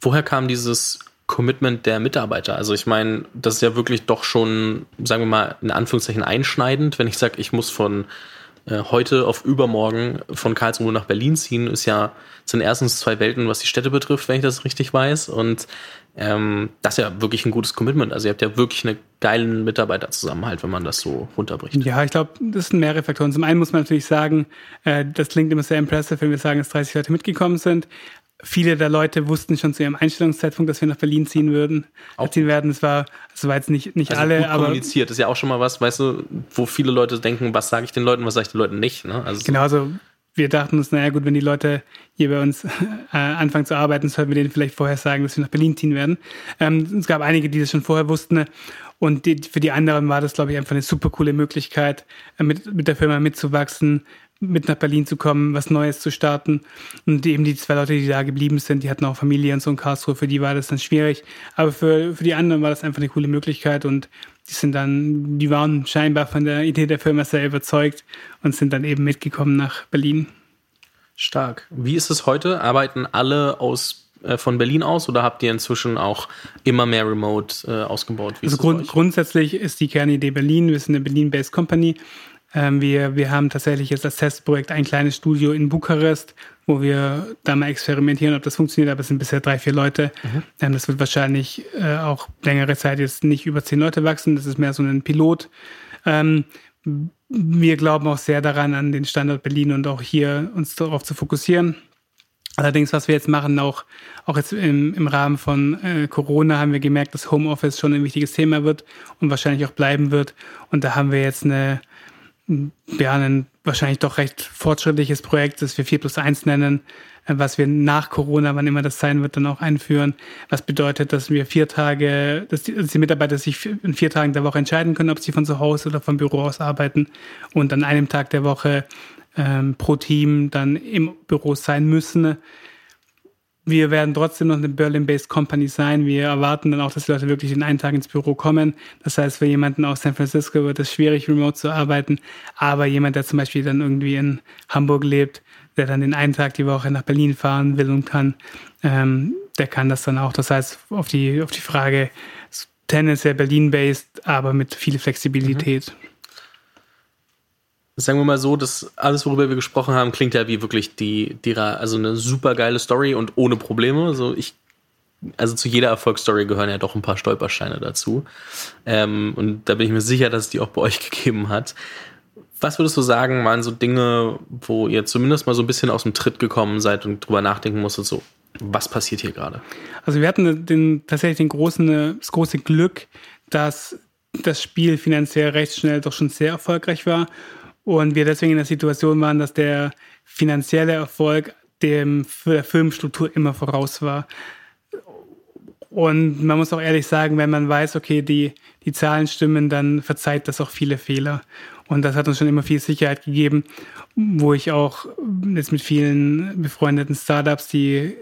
Woher kam dieses Commitment der Mitarbeiter? Also ich meine, das ist ja wirklich doch schon, sagen wir mal, in Anführungszeichen einschneidend, wenn ich sage, ich muss von heute auf übermorgen von Karlsruhe nach Berlin ziehen, ist ja, sind erstens zwei Welten, was die Städte betrifft, wenn ich das richtig weiß. Und ähm, das ist ja wirklich ein gutes Commitment. Also ihr habt ja wirklich einen geilen Mitarbeiterzusammenhalt, wenn man das so runterbricht. Ja, ich glaube, das sind mehrere Faktoren. Zum einen muss man natürlich sagen, äh, das klingt immer sehr impressive, wenn wir sagen, dass 30 Leute mitgekommen sind viele der Leute wussten schon zu ihrem Einstellungszeitpunkt, dass wir nach Berlin ziehen würden, auch ziehen werden. Es war, es war jetzt nicht, nicht also alle, gut aber. kommuniziert ist ja auch schon mal was, weißt du, wo viele Leute denken, was sage ich den Leuten, was sage ich den Leuten nicht. Ne? Also genau, also wir dachten uns, naja gut, wenn die Leute hier bei uns *laughs* äh, anfangen zu arbeiten, sollten wir denen vielleicht vorher sagen, dass wir nach Berlin ziehen werden. Ähm, es gab einige, die das schon vorher wussten. Und die, für die anderen war das, glaube ich, einfach eine super coole Möglichkeit, äh, mit, mit der Firma mitzuwachsen, mit nach Berlin zu kommen, was Neues zu starten. Und eben die zwei Leute, die da geblieben sind, die hatten auch Familie und so in Karlsruhe, für die war das dann schwierig. Aber für, für die anderen war das einfach eine coole Möglichkeit und die sind dann, die waren scheinbar von der Idee der Firma sehr überzeugt und sind dann eben mitgekommen nach Berlin. Stark. Wie ist es heute? Arbeiten alle aus äh, von Berlin aus oder habt ihr inzwischen auch immer mehr Remote äh, ausgebaut? Wie also grund grundsätzlich ist die Kernidee Berlin. Wir sind eine Berlin-based Company wir, wir haben tatsächlich jetzt als Testprojekt ein kleines Studio in Bukarest, wo wir da mal experimentieren, ob das funktioniert, aber es sind bisher drei, vier Leute. Mhm. Ähm, das wird wahrscheinlich äh, auch längere Zeit jetzt nicht über zehn Leute wachsen. Das ist mehr so ein Pilot. Ähm, wir glauben auch sehr daran, an den Standort Berlin und auch hier uns darauf zu fokussieren. Allerdings, was wir jetzt machen, auch, auch jetzt im, im Rahmen von äh, Corona haben wir gemerkt, dass Homeoffice schon ein wichtiges Thema wird und wahrscheinlich auch bleiben wird. Und da haben wir jetzt eine, ja, ein wahrscheinlich doch recht fortschrittliches Projekt, das wir 4 plus 1 nennen, äh, was wir nach Corona, wann immer das sein wird, dann auch einführen. Was bedeutet, dass wir vier Tage, dass die, dass die Mitarbeiter sich in vier Tagen der Woche entscheiden können, ob sie von zu Hause oder vom Büro aus arbeiten und an einem Tag der Woche ähm, pro Team dann im Büro sein müssen. Wir werden trotzdem noch eine Berlin-based Company sein. Wir erwarten dann auch, dass die Leute wirklich den einen Tag ins Büro kommen. Das heißt, für jemanden aus San Francisco wird es schwierig, remote zu arbeiten. Aber jemand, der zum Beispiel dann irgendwie in Hamburg lebt, der dann den einen Tag die Woche nach Berlin fahren will und kann, ähm, der kann das dann auch. Das heißt, auf die, auf die Frage, tendenziell Berlin-based, aber mit viel Flexibilität. Mhm sagen wir mal so, dass alles, worüber wir gesprochen haben, klingt ja wie wirklich die, die also eine super geile Story und ohne Probleme. Also ich, also zu jeder Erfolgsstory gehören ja doch ein paar Stolpersteine dazu. Ähm, und da bin ich mir sicher, dass es die auch bei euch *laughs* gegeben hat. Was würdest du sagen, waren so Dinge, wo ihr zumindest mal so ein bisschen aus dem Tritt gekommen seid und drüber nachdenken musstet, so, was passiert hier gerade? Also wir hatten den, tatsächlich den großen, das große Glück, dass das Spiel finanziell recht schnell doch schon sehr erfolgreich war und wir deswegen in der Situation waren, dass der finanzielle Erfolg dem für der Firmenstruktur immer voraus war. und man muss auch ehrlich sagen, wenn man weiß, okay, die, die Zahlen stimmen, dann verzeiht das auch viele Fehler. Und das hat uns schon immer viel Sicherheit gegeben, wo ich auch jetzt mit vielen befreundeten Startups, die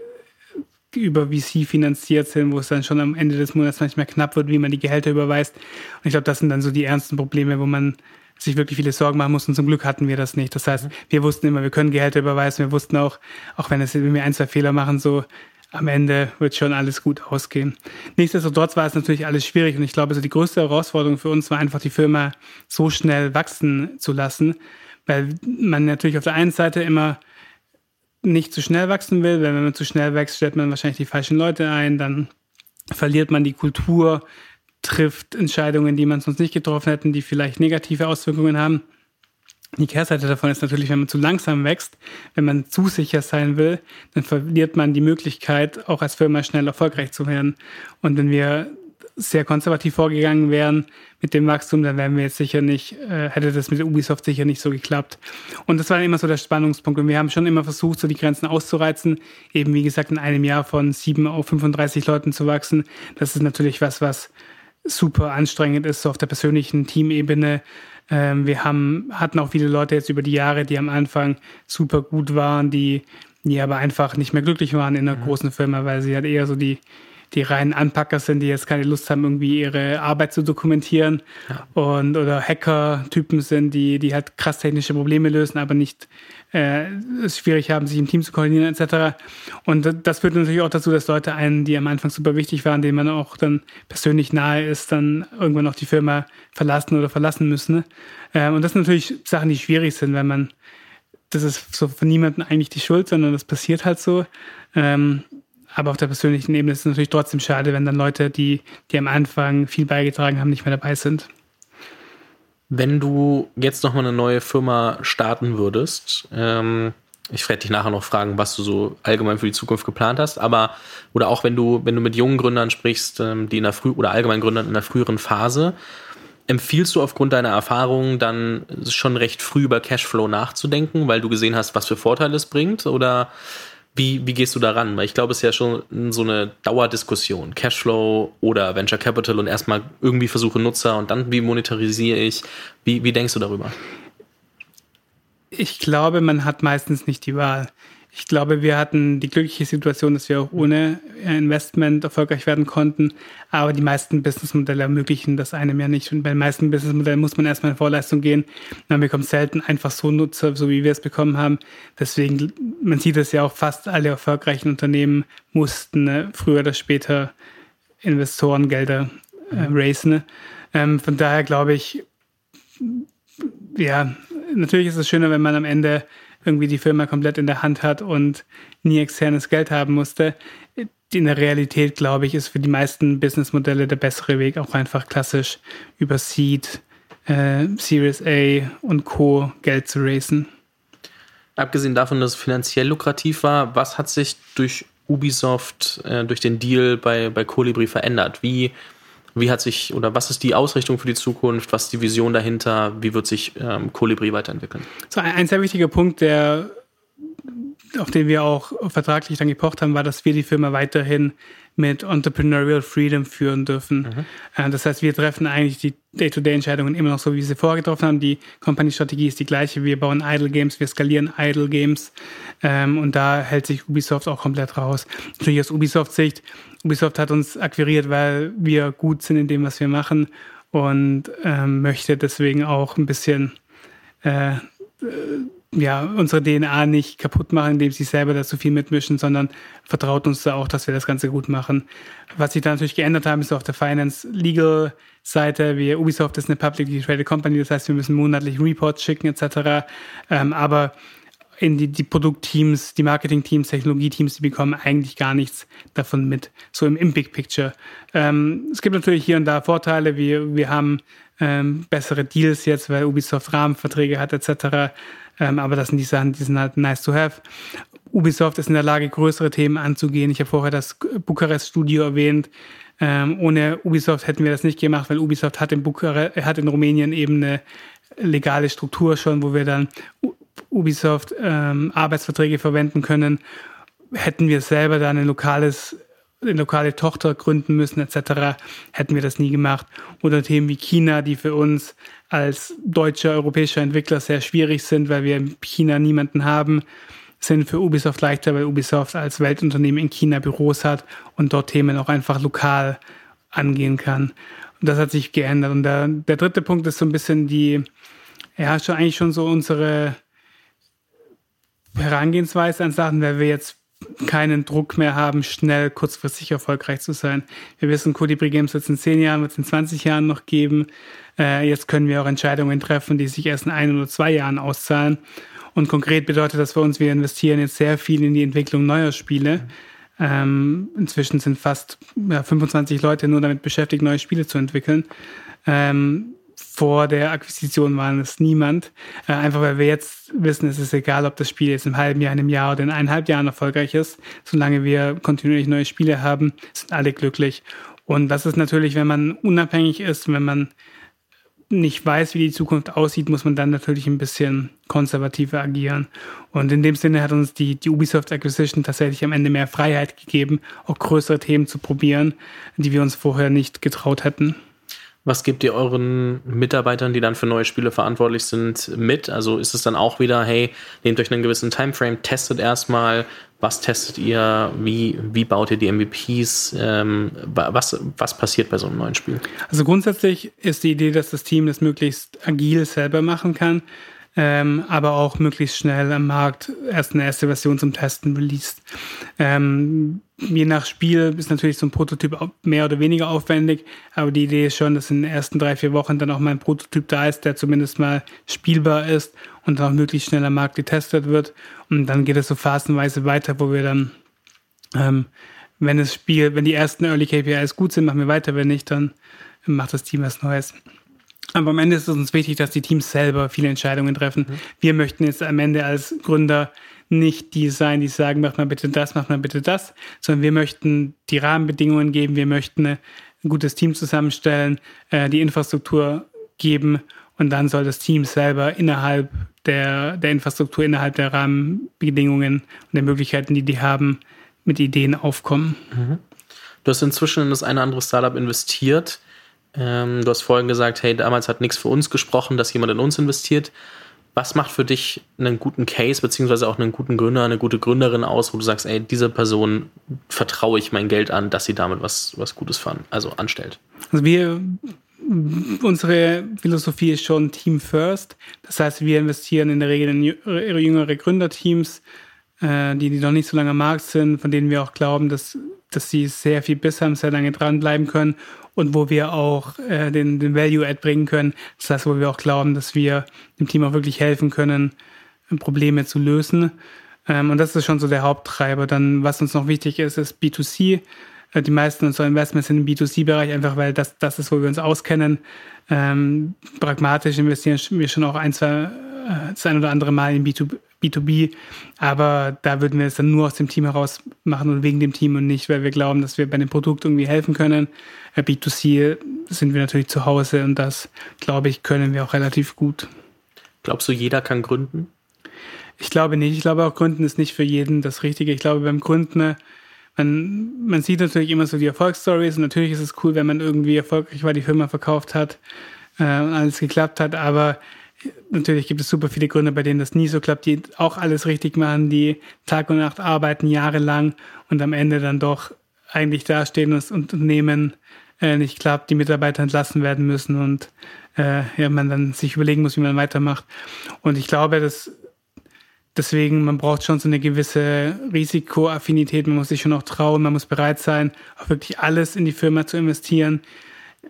über VC finanziert sind, wo es dann schon am Ende des Monats manchmal knapp wird, wie man die Gehälter überweist. Und ich glaube, das sind dann so die ernsten Probleme, wo man sich wirklich viele Sorgen machen muss. Und zum Glück hatten wir das nicht. Das heißt, wir wussten immer, wir können Gehälter überweisen. Wir wussten auch, auch wenn, es, wenn wir ein, zwei Fehler machen, so am Ende wird schon alles gut ausgehen. Nichtsdestotrotz war es natürlich alles schwierig und ich glaube, so die größte Herausforderung für uns war einfach die Firma so schnell wachsen zu lassen, weil man natürlich auf der einen Seite immer nicht zu schnell wachsen will, weil wenn man zu schnell wächst, stellt man wahrscheinlich die falschen Leute ein, dann verliert man die Kultur, trifft Entscheidungen, die man sonst nicht getroffen hätten, die vielleicht negative Auswirkungen haben. Die Kehrseite davon ist natürlich, wenn man zu langsam wächst, wenn man zu sicher sein will, dann verliert man die Möglichkeit, auch als Firma schnell erfolgreich zu werden. Und wenn wir sehr konservativ vorgegangen wären mit dem Wachstum, dann wären wir jetzt sicher nicht, äh, hätte das mit Ubisoft sicher nicht so geklappt. Und das war immer so der Spannungspunkt. Und wir haben schon immer versucht, so die Grenzen auszureizen. Eben, wie gesagt, in einem Jahr von sieben auf 35 Leuten zu wachsen. Das ist natürlich was, was super anstrengend ist, so auf der persönlichen Teamebene. Ähm, wir haben, hatten auch viele Leute jetzt über die Jahre, die am Anfang super gut waren, die, die aber einfach nicht mehr glücklich waren in einer mhm. großen Firma, weil sie halt eher so die, die reinen Anpacker sind, die jetzt keine Lust haben, irgendwie ihre Arbeit zu dokumentieren ja. und oder Hacker-Typen sind, die, die halt krass technische Probleme lösen, aber nicht äh, es schwierig haben, sich im Team zu koordinieren etc. Und das führt natürlich auch dazu, dass Leute einen, die am Anfang super wichtig waren, denen man auch dann persönlich nahe ist, dann irgendwann auch die Firma verlassen oder verlassen müssen. Äh, und das sind natürlich Sachen, die schwierig sind, wenn man, das ist so von niemandem eigentlich die Schuld, sondern das passiert halt so. Ähm, aber auf der persönlichen Ebene ist es natürlich trotzdem schade, wenn dann Leute, die, die am Anfang viel beigetragen haben, nicht mehr dabei sind. Wenn du jetzt nochmal eine neue Firma starten würdest, ähm, ich werde dich nachher noch fragen, was du so allgemein für die Zukunft geplant hast, aber oder auch wenn du, wenn du mit jungen Gründern sprichst, ähm, die in der früh oder allgemein Gründern in der früheren Phase, empfiehlst du aufgrund deiner Erfahrungen dann schon recht früh über Cashflow nachzudenken, weil du gesehen hast, was für Vorteile es bringt? Oder wie, wie gehst du daran? Weil ich glaube, es ist ja schon so eine Dauerdiskussion. Cashflow oder Venture Capital und erstmal irgendwie versuche Nutzer und dann wie monetarisiere ich? Wie, wie denkst du darüber? Ich glaube, man hat meistens nicht die Wahl. Ich glaube, wir hatten die glückliche Situation, dass wir auch ohne Investment erfolgreich werden konnten. Aber die meisten Businessmodelle ermöglichen das einem ja nicht. Und bei den meisten Businessmodellen muss man erstmal in Vorleistung gehen. Man bekommt selten einfach so Nutzer, so wie wir es bekommen haben. Deswegen, man sieht es ja auch, fast alle erfolgreichen Unternehmen mussten ne, früher oder später Investorengelder äh, raisen. Ähm, von daher glaube ich, ja, natürlich ist es schöner, wenn man am Ende irgendwie die Firma komplett in der Hand hat und nie externes Geld haben musste. In der Realität, glaube ich, ist für die meisten Businessmodelle der bessere Weg auch einfach klassisch über Seed, äh, Series A und Co. Geld zu racen. Abgesehen davon, dass es finanziell lukrativ war, was hat sich durch Ubisoft, äh, durch den Deal bei, bei Colibri verändert? Wie wie hat sich oder was ist die Ausrichtung für die Zukunft? Was ist die Vision dahinter? Wie wird sich ähm, Colibri weiterentwickeln? So ein, ein sehr wichtiger Punkt, der auf den wir auch vertraglich dann gepocht haben, war, dass wir die Firma weiterhin mit Entrepreneurial Freedom führen dürfen. Mhm. Äh, das heißt, wir treffen eigentlich die Day-to-Day-Entscheidungen immer noch so, wie wir sie vorher getroffen haben. Die Company-Strategie ist die gleiche. Wir bauen Idle Games, wir skalieren Idle Games. Ähm, und da hält sich Ubisoft auch komplett raus. Natürlich aus Ubisoft-Sicht. Ubisoft hat uns akquiriert, weil wir gut sind in dem, was wir machen und ähm, möchte deswegen auch ein bisschen äh, ja, unsere DNA nicht kaputt machen, indem sie selber da zu viel mitmischen, sondern vertraut uns da auch, dass wir das Ganze gut machen. Was sich da natürlich geändert haben, ist auf der Finance Legal Seite. Wir, Ubisoft ist eine publicly traded company, das heißt, wir müssen monatlich Reports schicken etc. Ähm, aber in die, die Produktteams, die Marketingteams, Technologieteams, die bekommen eigentlich gar nichts davon mit, so im, im Big Picture. Ähm, es gibt natürlich hier und da Vorteile, wir, wir haben ähm, bessere Deals jetzt, weil Ubisoft Rahmenverträge hat etc. Ähm, aber das sind die Sachen, die sind halt nice to have. Ubisoft ist in der Lage, größere Themen anzugehen. Ich habe vorher das Bukarest-Studio erwähnt. Ähm, ohne Ubisoft hätten wir das nicht gemacht, weil Ubisoft hat in, Bukare hat in Rumänien eben eine legale Struktur schon, wo wir dann Ubisoft ähm, Arbeitsverträge verwenden können. Hätten wir selber dann ein lokales eine lokale Tochter gründen müssen etc., hätten wir das nie gemacht. Oder Themen wie China, die für uns als deutscher, europäischer Entwickler sehr schwierig sind, weil wir in China niemanden haben, sind für Ubisoft leichter, weil Ubisoft als Weltunternehmen in China Büros hat und dort Themen auch einfach lokal angehen kann. Und das hat sich geändert. Und der, der dritte Punkt ist so ein bisschen die, ja, schon eigentlich schon so unsere Herangehensweise an Sachen, weil wir jetzt keinen Druck mehr haben, schnell kurzfristig erfolgreich zu sein. Wir wissen, Colibri Games wird es in 10 Jahren, wird es in 20 Jahren noch geben. Äh, jetzt können wir auch Entscheidungen treffen, die sich erst in ein oder zwei Jahren auszahlen. Und konkret bedeutet das für uns, wir investieren jetzt sehr viel in die Entwicklung neuer Spiele. Ähm, inzwischen sind fast ja, 25 Leute nur damit beschäftigt, neue Spiele zu entwickeln. Ähm, vor der Akquisition waren es niemand. Äh, einfach weil wir jetzt wissen, es ist egal, ob das Spiel jetzt im halben Jahr, einem Jahr oder in eineinhalb Jahren erfolgreich ist. Solange wir kontinuierlich neue Spiele haben, sind alle glücklich. Und das ist natürlich, wenn man unabhängig ist, wenn man nicht weiß, wie die Zukunft aussieht, muss man dann natürlich ein bisschen konservativer agieren. Und in dem Sinne hat uns die, die Ubisoft Acquisition tatsächlich am Ende mehr Freiheit gegeben, auch größere Themen zu probieren, die wir uns vorher nicht getraut hätten. Was gebt ihr euren Mitarbeitern, die dann für neue Spiele verantwortlich sind, mit? Also ist es dann auch wieder, hey, nehmt euch einen gewissen Timeframe, testet erstmal, was testet ihr, wie, wie baut ihr die MVPs, ähm, was, was passiert bei so einem neuen Spiel? Also grundsätzlich ist die Idee, dass das Team das möglichst agil selber machen kann ähm, aber auch möglichst schnell am Markt erst eine erste Version zum Testen released. Ähm, je nach Spiel ist natürlich so ein Prototyp mehr oder weniger aufwendig, aber die Idee ist schon, dass in den ersten drei, vier Wochen dann auch mal ein Prototyp da ist, der zumindest mal spielbar ist und auch möglichst schnell am Markt getestet wird. Und dann geht es so phasenweise weiter, wo wir dann, ähm, wenn das Spiel, wenn die ersten Early KPIs gut sind, machen wir weiter, wenn nicht, dann macht das Team was Neues. Aber am Ende ist es uns wichtig, dass die Teams selber viele Entscheidungen treffen. Mhm. Wir möchten jetzt am Ende als Gründer nicht die sein, die sagen, mach mal bitte das, mach mal bitte das, sondern wir möchten die Rahmenbedingungen geben, wir möchten ein gutes Team zusammenstellen, äh, die Infrastruktur geben und dann soll das Team selber innerhalb der, der Infrastruktur, innerhalb der Rahmenbedingungen und der Möglichkeiten, die die haben, mit Ideen aufkommen. Mhm. Du hast inzwischen in das eine oder andere Startup investiert. Ähm, du hast vorhin gesagt, hey, damals hat nichts für uns gesprochen, dass jemand in uns investiert. Was macht für dich einen guten Case, beziehungsweise auch einen guten Gründer, eine gute Gründerin aus, wo du sagst, ey, dieser Person vertraue ich mein Geld an, dass sie damit was, was Gutes fahren, also anstellt? Also wir, unsere Philosophie ist schon Team First. Das heißt, wir investieren in der Regel in jüngere Gründerteams, äh, die, die noch nicht so lange am Markt sind, von denen wir auch glauben, dass, dass sie sehr viel Biss haben, sehr lange dranbleiben können und wo wir auch äh, den, den Value-Add bringen können. Das heißt, wo wir auch glauben, dass wir dem Team auch wirklich helfen können, Probleme zu lösen. Ähm, und das ist schon so der Haupttreiber. Dann, was uns noch wichtig ist, ist B2C. Äh, die meisten unserer Investments sind im B2C-Bereich, einfach weil das, das ist, wo wir uns auskennen. Ähm, pragmatisch investieren wir schon auch ein, zwei, äh, das ein oder andere Mal in B2, B2B. Aber da würden wir es dann nur aus dem Team heraus machen und wegen dem Team und nicht, weil wir glauben, dass wir bei dem Produkt irgendwie helfen können. Bei B2C sind wir natürlich zu Hause und das, glaube ich, können wir auch relativ gut. Glaubst du, jeder kann gründen? Ich glaube nicht. Ich glaube auch, Gründen ist nicht für jeden das Richtige. Ich glaube, beim Gründen, man, man sieht natürlich immer so die Erfolgsstories und natürlich ist es cool, wenn man irgendwie erfolgreich war, die Firma verkauft hat äh, und alles geklappt hat, aber natürlich gibt es super viele Gründe, bei denen das nie so klappt, die auch alles richtig machen, die Tag und Nacht arbeiten, jahrelang und am Ende dann doch eigentlich dastehen und das Unternehmen äh, nicht klappt, die Mitarbeiter entlassen werden müssen und äh, ja, man dann sich überlegen muss, wie man weitermacht. Und ich glaube, dass deswegen, man braucht schon so eine gewisse Risikoaffinität, man muss sich schon auch trauen, man muss bereit sein, auch wirklich alles in die Firma zu investieren.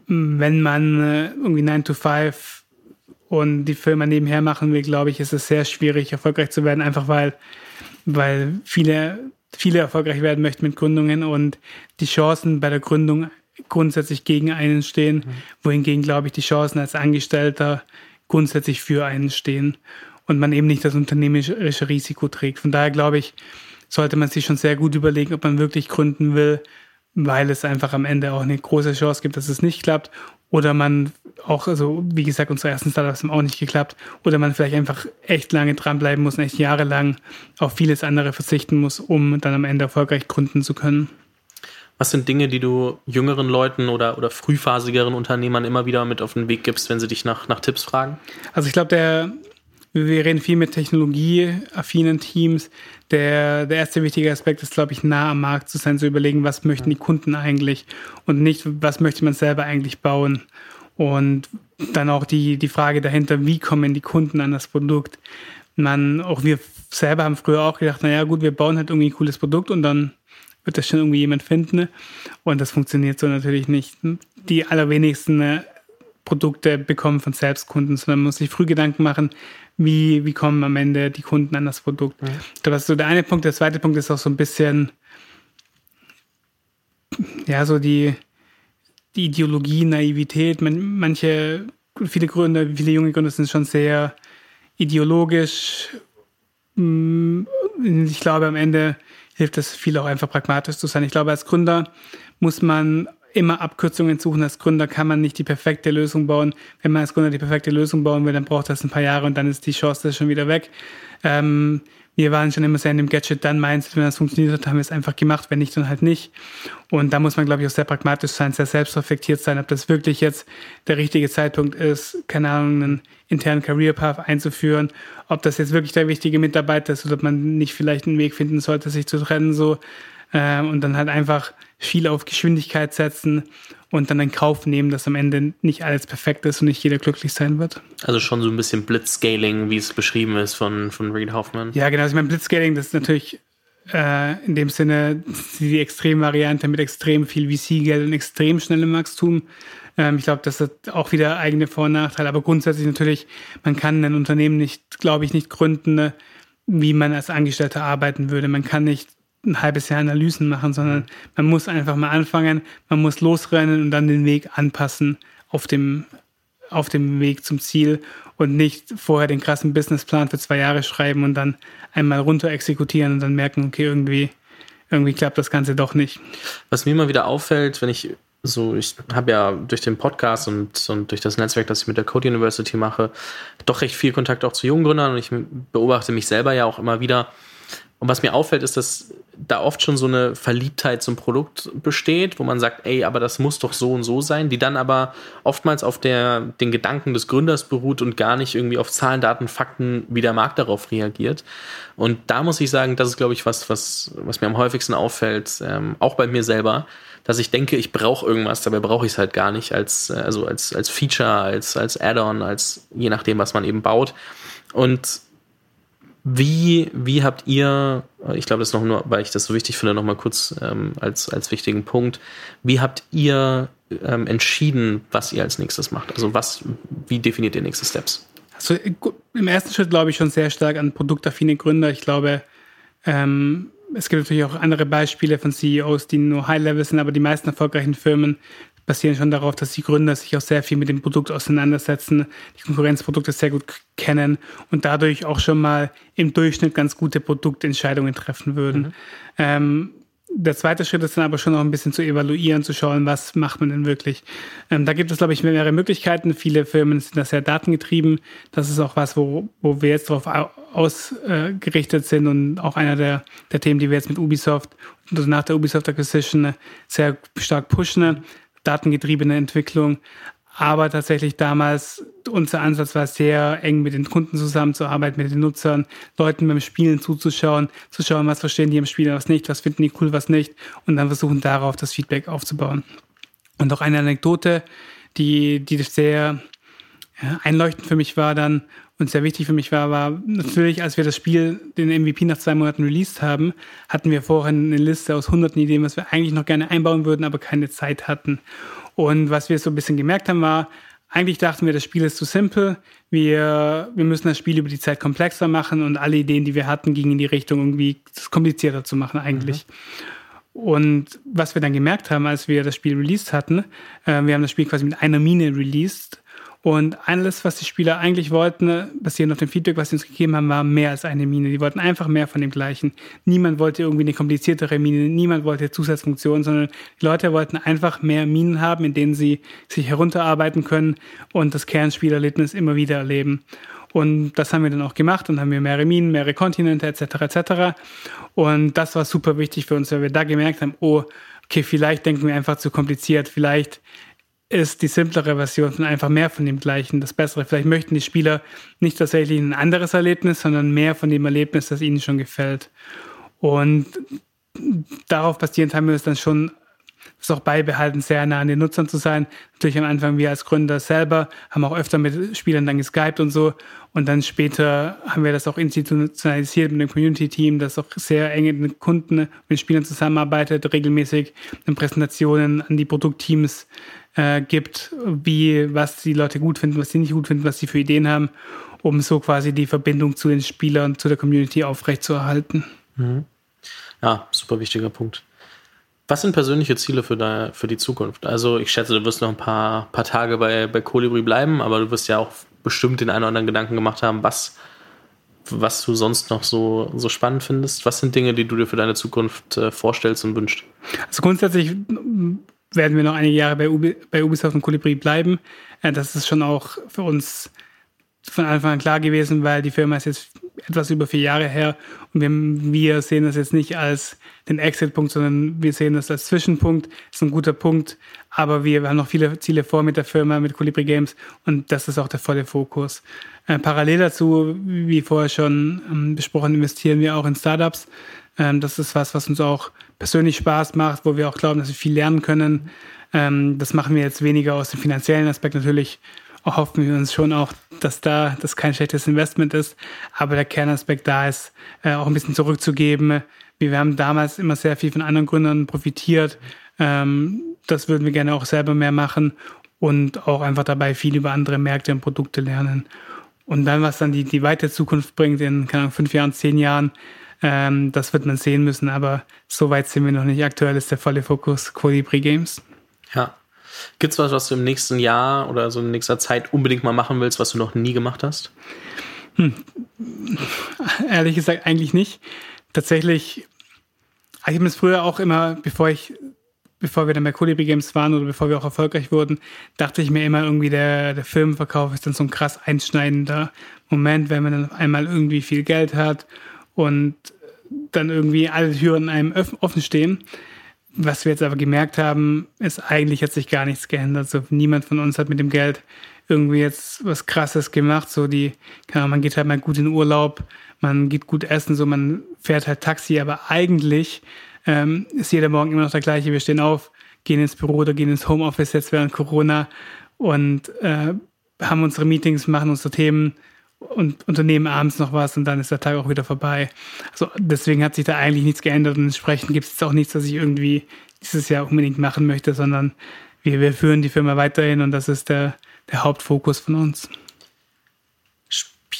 Wenn man äh, irgendwie 9 to 5 und die Firma nebenher machen will, glaube ich, ist es sehr schwierig, erfolgreich zu werden, einfach weil, weil viele, viele erfolgreich werden möchten mit Gründungen und die Chancen bei der Gründung grundsätzlich gegen einen stehen, mhm. wohingegen, glaube ich, die Chancen als Angestellter grundsätzlich für einen stehen und man eben nicht das unternehmerische Risiko trägt. Von daher, glaube ich, sollte man sich schon sehr gut überlegen, ob man wirklich gründen will, weil es einfach am Ende auch eine große Chance gibt, dass es nicht klappt oder man auch, also wie gesagt, unsere ersten Startups haben auch nicht geklappt. Oder man vielleicht einfach echt lange dranbleiben muss und echt jahrelang auf vieles andere verzichten muss, um dann am Ende erfolgreich gründen zu können. Was sind Dinge, die du jüngeren Leuten oder, oder frühphasigeren Unternehmern immer wieder mit auf den Weg gibst, wenn sie dich nach, nach Tipps fragen? Also ich glaube, der, wir reden viel mit technologieaffinen Teams. Der, der erste wichtige Aspekt ist, glaube ich, nah am Markt zu sein, zu überlegen, was möchten die Kunden eigentlich und nicht, was möchte man selber eigentlich bauen. Und dann auch die, die Frage dahinter, wie kommen die Kunden an das Produkt? Man, auch wir selber haben früher auch gedacht, naja, gut, wir bauen halt irgendwie ein cooles Produkt und dann wird das schon irgendwie jemand finden. Und das funktioniert so natürlich nicht. Die allerwenigsten äh, Produkte bekommen von Selbstkunden, sondern man muss sich früh Gedanken machen, wie, wie kommen am Ende die Kunden an das Produkt. Mhm. Das ist so der eine Punkt. Der zweite Punkt ist auch so ein bisschen, ja, so die, die Ideologie, Naivität. Man, manche, viele Gründer, viele junge Gründer sind schon sehr ideologisch. Mm, ich glaube, am Ende hilft es viel auch einfach pragmatisch zu sein. Ich glaube, als Gründer muss man immer Abkürzungen suchen. Als Gründer kann man nicht die perfekte Lösung bauen. Wenn man als Gründer die perfekte Lösung bauen will, dann braucht das ein paar Jahre und dann ist die Chance schon wieder weg. Ähm, wir waren schon immer sehr in dem Gadget dann Mindset, wenn das funktioniert hat, haben wir es einfach gemacht, wenn nicht, dann halt nicht. Und da muss man, glaube ich, auch sehr pragmatisch sein, sehr selbstreflektiert sein, ob das wirklich jetzt der richtige Zeitpunkt ist, keine Ahnung, einen internen Career Path einzuführen, ob das jetzt wirklich der wichtige Mitarbeiter ist oder ob man nicht vielleicht einen Weg finden sollte, sich zu trennen, so, äh, und dann halt einfach viel auf Geschwindigkeit setzen und dann in Kauf nehmen, dass am Ende nicht alles perfekt ist und nicht jeder glücklich sein wird. Also schon so ein bisschen Blitzscaling, wie es beschrieben ist von, von Reed Hoffman. Ja, genau. Also ich meine, Blitzscaling, das ist natürlich äh, in dem Sinne die Extremvariante mit extrem viel VC-Geld und extrem schnellem Wachstum. Ähm, ich glaube, das hat auch wieder eigene Vor- und Nachteile. Aber grundsätzlich natürlich, man kann ein Unternehmen nicht, glaube ich, nicht gründen, wie man als Angestellter arbeiten würde. Man kann nicht ein halbes Jahr Analysen machen, sondern man muss einfach mal anfangen, man muss losrennen und dann den Weg anpassen auf dem, auf dem Weg zum Ziel und nicht vorher den krassen Businessplan für zwei Jahre schreiben und dann einmal runter exekutieren und dann merken, okay, irgendwie, irgendwie klappt das Ganze doch nicht. Was mir immer wieder auffällt, wenn ich so, ich habe ja durch den Podcast und, und durch das Netzwerk, das ich mit der Code University mache, doch recht viel Kontakt auch zu jungen Gründern und ich beobachte mich selber ja auch immer wieder, und was mir auffällt, ist, dass da oft schon so eine Verliebtheit zum Produkt besteht, wo man sagt, ey, aber das muss doch so und so sein, die dann aber oftmals auf der, den Gedanken des Gründers beruht und gar nicht irgendwie auf Zahlen, Daten, Fakten, wie der Markt darauf reagiert. Und da muss ich sagen, das ist, glaube ich, was, was, was mir am häufigsten auffällt, ähm, auch bei mir selber, dass ich denke, ich brauche irgendwas, dabei brauche ich es halt gar nicht als, äh, also als, als Feature, als, als Add-on, als je nachdem, was man eben baut. Und wie, wie habt ihr, ich glaube, das ist noch nur, weil ich das so wichtig finde, nochmal kurz ähm, als, als wichtigen Punkt, wie habt ihr ähm, entschieden, was ihr als nächstes macht? Also was, wie definiert ihr nächste Steps? Also im ersten Schritt glaube ich schon sehr stark an produktaffine Gründer. Ich glaube, ähm, es gibt natürlich auch andere Beispiele von CEOs, die nur High-Level sind, aber die meisten erfolgreichen Firmen basieren schon darauf, dass die Gründer sich auch sehr viel mit dem Produkt auseinandersetzen, die Konkurrenzprodukte sehr gut kennen und dadurch auch schon mal im Durchschnitt ganz gute Produktentscheidungen treffen würden. Mhm. Ähm, der zweite Schritt ist dann aber schon noch ein bisschen zu evaluieren, zu schauen, was macht man denn wirklich. Ähm, da gibt es, glaube ich, mehrere Möglichkeiten. Viele Firmen sind da sehr datengetrieben. Das ist auch was, wo, wo wir jetzt darauf ausgerichtet sind und auch einer der, der Themen, die wir jetzt mit Ubisoft und nach der Ubisoft Acquisition sehr stark pushen datengetriebene Entwicklung. Aber tatsächlich damals, unser Ansatz war sehr eng mit den Kunden zusammenzuarbeiten, mit den Nutzern, Leuten beim Spielen zuzuschauen, zu schauen, was verstehen die im Spiel, was nicht, was finden die cool, was nicht und dann versuchen darauf das Feedback aufzubauen. Und auch eine Anekdote, die, die sehr ja, einleuchtend für mich war dann und sehr wichtig für mich war, war natürlich, als wir das Spiel, den MVP nach zwei Monaten released haben, hatten wir vorher eine Liste aus hunderten Ideen, was wir eigentlich noch gerne einbauen würden, aber keine Zeit hatten. Und was wir so ein bisschen gemerkt haben, war, eigentlich dachten wir, das Spiel ist zu simpel. Wir, wir müssen das Spiel über die Zeit komplexer machen und alle Ideen, die wir hatten, gingen in die Richtung, irgendwie das komplizierter zu machen eigentlich. Mhm. Und was wir dann gemerkt haben, als wir das Spiel released hatten, äh, wir haben das Spiel quasi mit einer Mine released und alles, was die Spieler eigentlich wollten, basierend auf dem Feedback, was sie uns gegeben haben, war mehr als eine Mine. Die wollten einfach mehr von dem Gleichen. Niemand wollte irgendwie eine kompliziertere Mine, niemand wollte Zusatzfunktionen, sondern die Leute wollten einfach mehr Minen haben, in denen sie sich herunterarbeiten können und das Kernspielerlebnis immer wieder erleben. Und das haben wir dann auch gemacht und haben wir mehrere Minen, mehrere Kontinente etc. etc. Und das war super wichtig für uns, weil wir da gemerkt haben, oh, okay, vielleicht denken wir einfach zu kompliziert, vielleicht ist die simplere Version von einfach mehr von dem gleichen das Bessere. Vielleicht möchten die Spieler nicht tatsächlich ein anderes Erlebnis, sondern mehr von dem Erlebnis, das ihnen schon gefällt. Und darauf basierend haben wir es dann schon das auch beibehalten, sehr nah an den Nutzern zu sein. Natürlich am Anfang wir als Gründer selber haben auch öfter mit Spielern dann geskypt und so. Und dann später haben wir das auch institutionalisiert mit dem Community-Team, das auch sehr eng mit Kunden, mit Spielern zusammenarbeitet, regelmäßig Präsentationen an die Produktteams äh, gibt, wie, was die Leute gut finden, was sie nicht gut finden, was sie für Ideen haben, um so quasi die Verbindung zu den Spielern, zu der Community aufrechtzuerhalten. Mhm. Ja, super wichtiger Punkt. Was sind persönliche Ziele für, da, für die Zukunft? Also ich schätze, du wirst noch ein paar, paar Tage bei, bei Colibri bleiben, aber du wirst ja auch bestimmt den einen oder anderen Gedanken gemacht haben, was, was du sonst noch so, so spannend findest. Was sind Dinge, die du dir für deine Zukunft äh, vorstellst und wünschst? Also grundsätzlich werden wir noch einige Jahre bei, Ubi, bei Ubisoft und Colibri bleiben. Äh, das ist schon auch für uns von Anfang an klar gewesen, weil die Firma ist jetzt etwas über vier Jahre her und wir, wir sehen das jetzt nicht als den Exit-Punkt, sondern wir sehen das als Zwischenpunkt. Das ist ein guter Punkt, aber wir, haben noch viele Ziele vor mit der Firma, mit Colibri Games und das ist auch der volle Fokus. Äh, parallel dazu, wie vorher schon ähm, besprochen, investieren wir auch in Startups. Ähm, das ist was, was uns auch persönlich Spaß macht, wo wir auch glauben, dass wir viel lernen können. Ähm, das machen wir jetzt weniger aus dem finanziellen Aspekt natürlich hoffen wir uns schon auch, dass da das kein schlechtes Investment ist. Aber der Kernaspekt da ist, äh, auch ein bisschen zurückzugeben. Wir haben damals immer sehr viel von anderen Gründern profitiert. Ähm, das würden wir gerne auch selber mehr machen und auch einfach dabei viel über andere Märkte und Produkte lernen. Und dann, was dann die, die weitere Zukunft bringt in keine Ahnung, fünf Jahren, zehn Jahren, ähm, das wird man sehen müssen. Aber so weit sind wir noch nicht. Aktuell ist der volle Fokus Colibri Games. Ja, Gibt es was, was du im nächsten Jahr oder so in nächster Zeit unbedingt mal machen willst, was du noch nie gemacht hast? Hm. Ehrlich gesagt, eigentlich nicht. Tatsächlich, ich habe es früher auch immer, bevor ich, bevor wir dann bei Colibri Games waren oder bevor wir auch erfolgreich wurden, dachte ich mir immer irgendwie, der, der Firmenverkauf ist dann so ein krass einschneidender Moment, wenn man dann einmal irgendwie viel Geld hat und dann irgendwie alle Türen einem offen stehen. Was wir jetzt aber gemerkt haben, ist eigentlich hat sich gar nichts geändert. So, niemand von uns hat mit dem Geld irgendwie jetzt was Krasses gemacht. So die, man geht halt mal gut in Urlaub, man geht gut essen, so man fährt halt Taxi, aber eigentlich ähm, ist jeder Morgen immer noch der gleiche. Wir stehen auf, gehen ins Büro oder gehen ins Homeoffice jetzt während Corona und äh, haben unsere Meetings, machen unsere Themen und unternehmen abends noch was und dann ist der Tag auch wieder vorbei. Also deswegen hat sich da eigentlich nichts geändert und entsprechend gibt es auch nichts, was ich irgendwie dieses Jahr unbedingt machen möchte, sondern wir, wir führen die Firma weiterhin und das ist der, der Hauptfokus von uns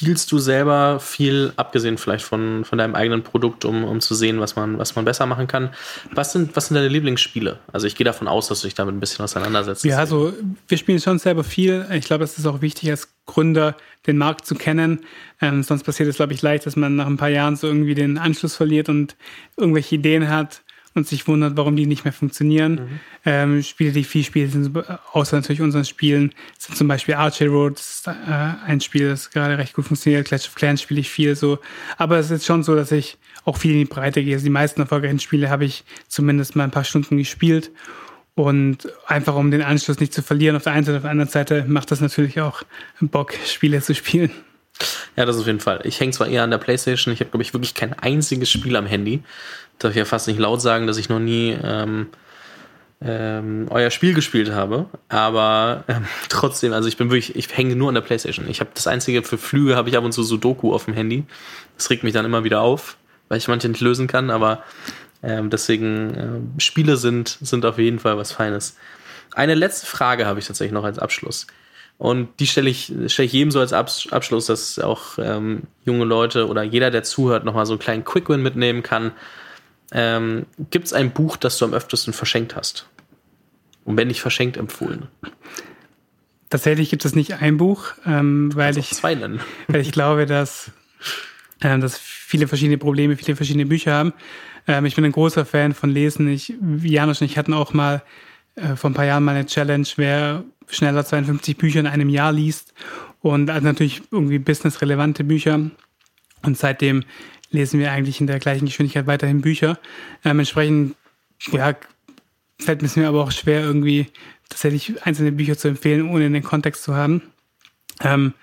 spielst du selber viel, abgesehen vielleicht von, von deinem eigenen Produkt, um, um zu sehen, was man, was man besser machen kann? Was sind, was sind deine Lieblingsspiele? Also ich gehe davon aus, dass du dich damit ein bisschen auseinandersetzt. Ja, also wir spielen schon selber viel. Ich glaube, es ist auch wichtig, als Gründer den Markt zu kennen. Ähm, sonst passiert es, glaube ich, leicht, dass man nach ein paar Jahren so irgendwie den Anschluss verliert und irgendwelche Ideen hat und sich wundert, warum die nicht mehr funktionieren. Mhm. Ähm, Spiele, die viel spielen, sind, außer natürlich unseren Spielen, sind zum Beispiel Archie Road, ist, äh, ein Spiel, das gerade recht gut funktioniert. Clash of Clans spiele ich viel so. Aber es ist schon so, dass ich auch viel in die Breite gehe. Also die meisten erfolgreichen Spiele habe ich zumindest mal ein paar Stunden gespielt. Und einfach um den Anschluss nicht zu verlieren auf der einen Seite, auf der anderen Seite macht das natürlich auch Bock, Spiele zu spielen. Ja, das auf jeden Fall. Ich hänge zwar eher an der Playstation, ich habe, glaube ich, wirklich kein einziges Spiel am Handy darf ich ja fast nicht laut sagen, dass ich noch nie ähm, ähm, euer Spiel gespielt habe. Aber ähm, *laughs* trotzdem, also ich bin wirklich, ich hänge nur an der Playstation. Ich habe das einzige für Flüge habe ich ab und zu Sudoku auf dem Handy. Das regt mich dann immer wieder auf, weil ich manche nicht lösen kann, aber ähm, deswegen äh, Spiele sind, sind auf jeden Fall was Feines. Eine letzte Frage habe ich tatsächlich noch als Abschluss. Und die stelle ich, stelle ich jedem so als Abschluss, dass auch ähm, junge Leute oder jeder, der zuhört, nochmal so einen kleinen Quick-Win mitnehmen kann ähm, Gibt es ein Buch, das du am öftesten verschenkt hast? Und wenn nicht verschenkt, empfohlen? Tatsächlich gibt es nicht ein Buch, ähm, weil, ich, zwei nennen. *laughs* weil ich glaube, dass, äh, dass viele verschiedene Probleme, viele verschiedene Bücher haben. Ähm, ich bin ein großer Fan von Lesen. Ich, Janusz und ich hatten auch mal äh, vor ein paar Jahren mal eine Challenge, wer schneller 52 Bücher in einem Jahr liest. Und also natürlich irgendwie businessrelevante Bücher. Und seitdem lesen wir eigentlich in der gleichen Geschwindigkeit weiterhin Bücher. Ähm, entsprechend, ja, fällt es mir aber auch schwer, irgendwie tatsächlich einzelne Bücher zu empfehlen, ohne den Kontext zu haben. Ähm,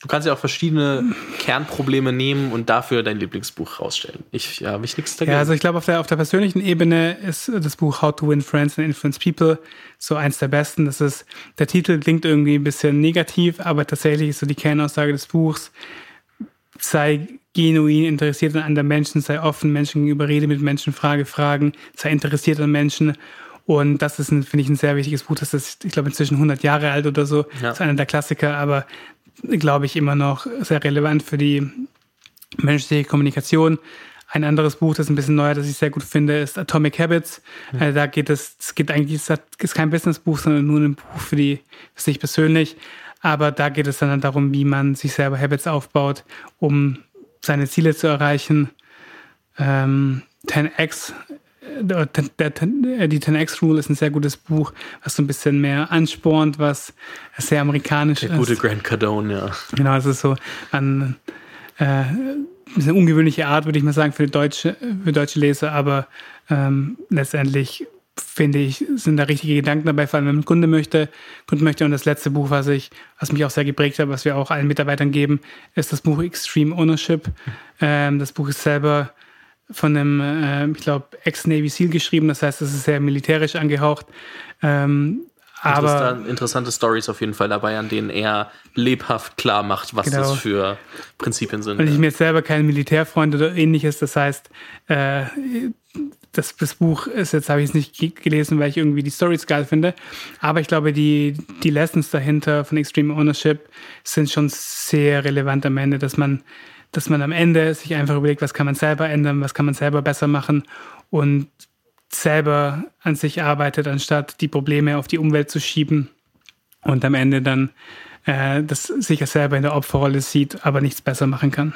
Du kannst ja auch verschiedene Kernprobleme nehmen und dafür dein Lieblingsbuch rausstellen. Ich habe ich nichts dagegen. Ja, also ich glaube, auf der, auf der persönlichen Ebene ist das Buch How to Win Friends and Influence People so eins der besten. Das ist, der Titel klingt irgendwie ein bisschen negativ, aber tatsächlich ist so die Kernaussage des Buchs, sei genuin interessiert an anderen Menschen, sei offen Menschen gegenüber, rede mit Menschen, frage Fragen, sei interessiert an Menschen. Und das ist, finde ich, ein sehr wichtiges Buch. Das ist, ich glaube, inzwischen 100 Jahre alt oder so. Ja. Das ist einer der Klassiker, aber glaube ich, immer noch sehr relevant für die menschliche Kommunikation. Ein anderes Buch, das ein bisschen neuer, das ich sehr gut finde, ist Atomic Habits. Mhm. Also da geht es, es geht eigentlich, es ist kein Businessbuch, sondern nur ein Buch für die, für sich persönlich. Aber da geht es dann darum, wie man sich selber Habits aufbaut, um seine Ziele zu erreichen. Ähm, 10x der, der, die 10x Rule ist ein sehr gutes Buch, was so ein bisschen mehr anspornt, was sehr amerikanisch der ist. Der gute Grant Cardone, ja. Genau, es ist so an, äh, eine ungewöhnliche Art, würde ich mal sagen, für deutsche, für deutsche Leser, aber ähm, letztendlich finde ich, sind da richtige Gedanken dabei, vor allem wenn man Kunde möchte, Kunde möchte. Und das letzte Buch, was ich, was mich auch sehr geprägt hat, was wir auch allen Mitarbeitern geben, ist das Buch Extreme Ownership. Ähm, das Buch ist selber von einem, äh, ich glaube, Ex-Navy SEAL geschrieben. Das heißt, es ist sehr militärisch angehaucht. Ähm, aber interessante Stories auf jeden Fall dabei, an denen er lebhaft klar macht, was genau. das für Prinzipien sind. Und ich bin jetzt selber kein Militärfreund oder ähnliches. Das heißt, äh, das, das Buch ist jetzt, habe ich es nicht gelesen, weil ich irgendwie die Stories geil finde. Aber ich glaube, die, die Lessons dahinter von Extreme Ownership sind schon sehr relevant am Ende, dass man dass man am Ende sich einfach überlegt, was kann man selber ändern, was kann man selber besser machen und selber an sich arbeitet, anstatt die Probleme auf die Umwelt zu schieben und am Ende dann äh, das sich selber in der Opferrolle sieht, aber nichts besser machen kann.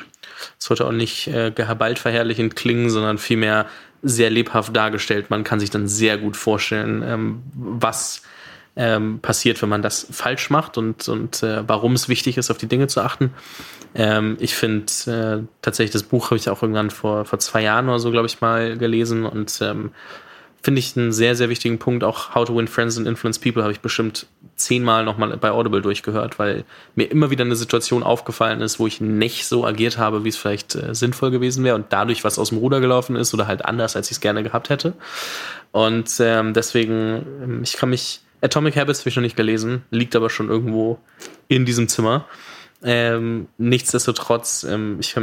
Es sollte auch nicht äh, gehabalt verherrlichend klingen, sondern vielmehr sehr lebhaft dargestellt. Man kann sich dann sehr gut vorstellen, ähm, was ähm, passiert, wenn man das falsch macht und, und äh, warum es wichtig ist, auf die Dinge zu achten. Ähm, ich finde äh, tatsächlich, das Buch habe ich auch irgendwann vor, vor zwei Jahren oder so, glaube ich, mal gelesen und ähm, finde ich einen sehr, sehr wichtigen Punkt. Auch How to Win Friends and Influence People habe ich bestimmt zehnmal nochmal bei Audible durchgehört, weil mir immer wieder eine Situation aufgefallen ist, wo ich nicht so agiert habe, wie es vielleicht äh, sinnvoll gewesen wäre und dadurch was aus dem Ruder gelaufen ist oder halt anders, als ich es gerne gehabt hätte. Und ähm, deswegen, ähm, ich kann mich, Atomic Habits habe ich noch nicht gelesen, liegt aber schon irgendwo in diesem Zimmer. Ähm, nichtsdestotrotz, ähm, ich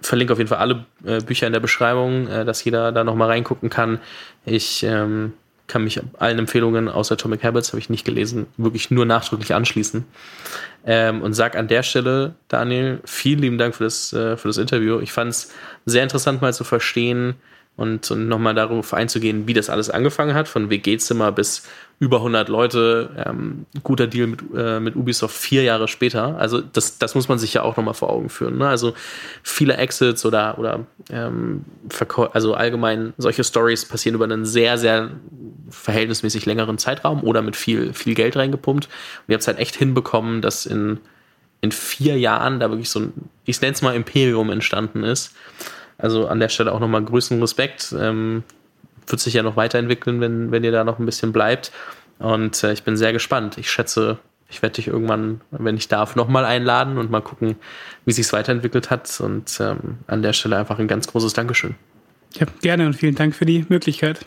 verlinke auf jeden Fall alle äh, Bücher in der Beschreibung, äh, dass jeder da nochmal reingucken kann. Ich ähm, kann mich allen Empfehlungen außer Atomic Habits, habe ich nicht gelesen, wirklich nur nachdrücklich anschließen. Ähm, und sag an der Stelle, Daniel, vielen lieben Dank für das, äh, für das Interview. Ich fand es sehr interessant mal zu verstehen, und, und nochmal darauf einzugehen, wie das alles angefangen hat, von WG-Zimmer bis über 100 Leute, ähm, guter Deal mit, äh, mit Ubisoft vier Jahre später. Also das, das muss man sich ja auch nochmal vor Augen führen. Ne? Also viele Exits oder, oder ähm, also allgemein solche Stories passieren über einen sehr, sehr verhältnismäßig längeren Zeitraum oder mit viel, viel Geld reingepumpt. Und ihr habt es halt echt hinbekommen, dass in, in vier Jahren da wirklich so ein, ich nenne es mal Imperium entstanden ist also an der Stelle auch nochmal größten Respekt. Ähm, wird sich ja noch weiterentwickeln, wenn, wenn ihr da noch ein bisschen bleibt. Und äh, ich bin sehr gespannt. Ich schätze, ich werde dich irgendwann, wenn ich darf, nochmal einladen und mal gucken, wie sich es weiterentwickelt hat. Und ähm, an der Stelle einfach ein ganz großes Dankeschön. Ja, gerne und vielen Dank für die Möglichkeit.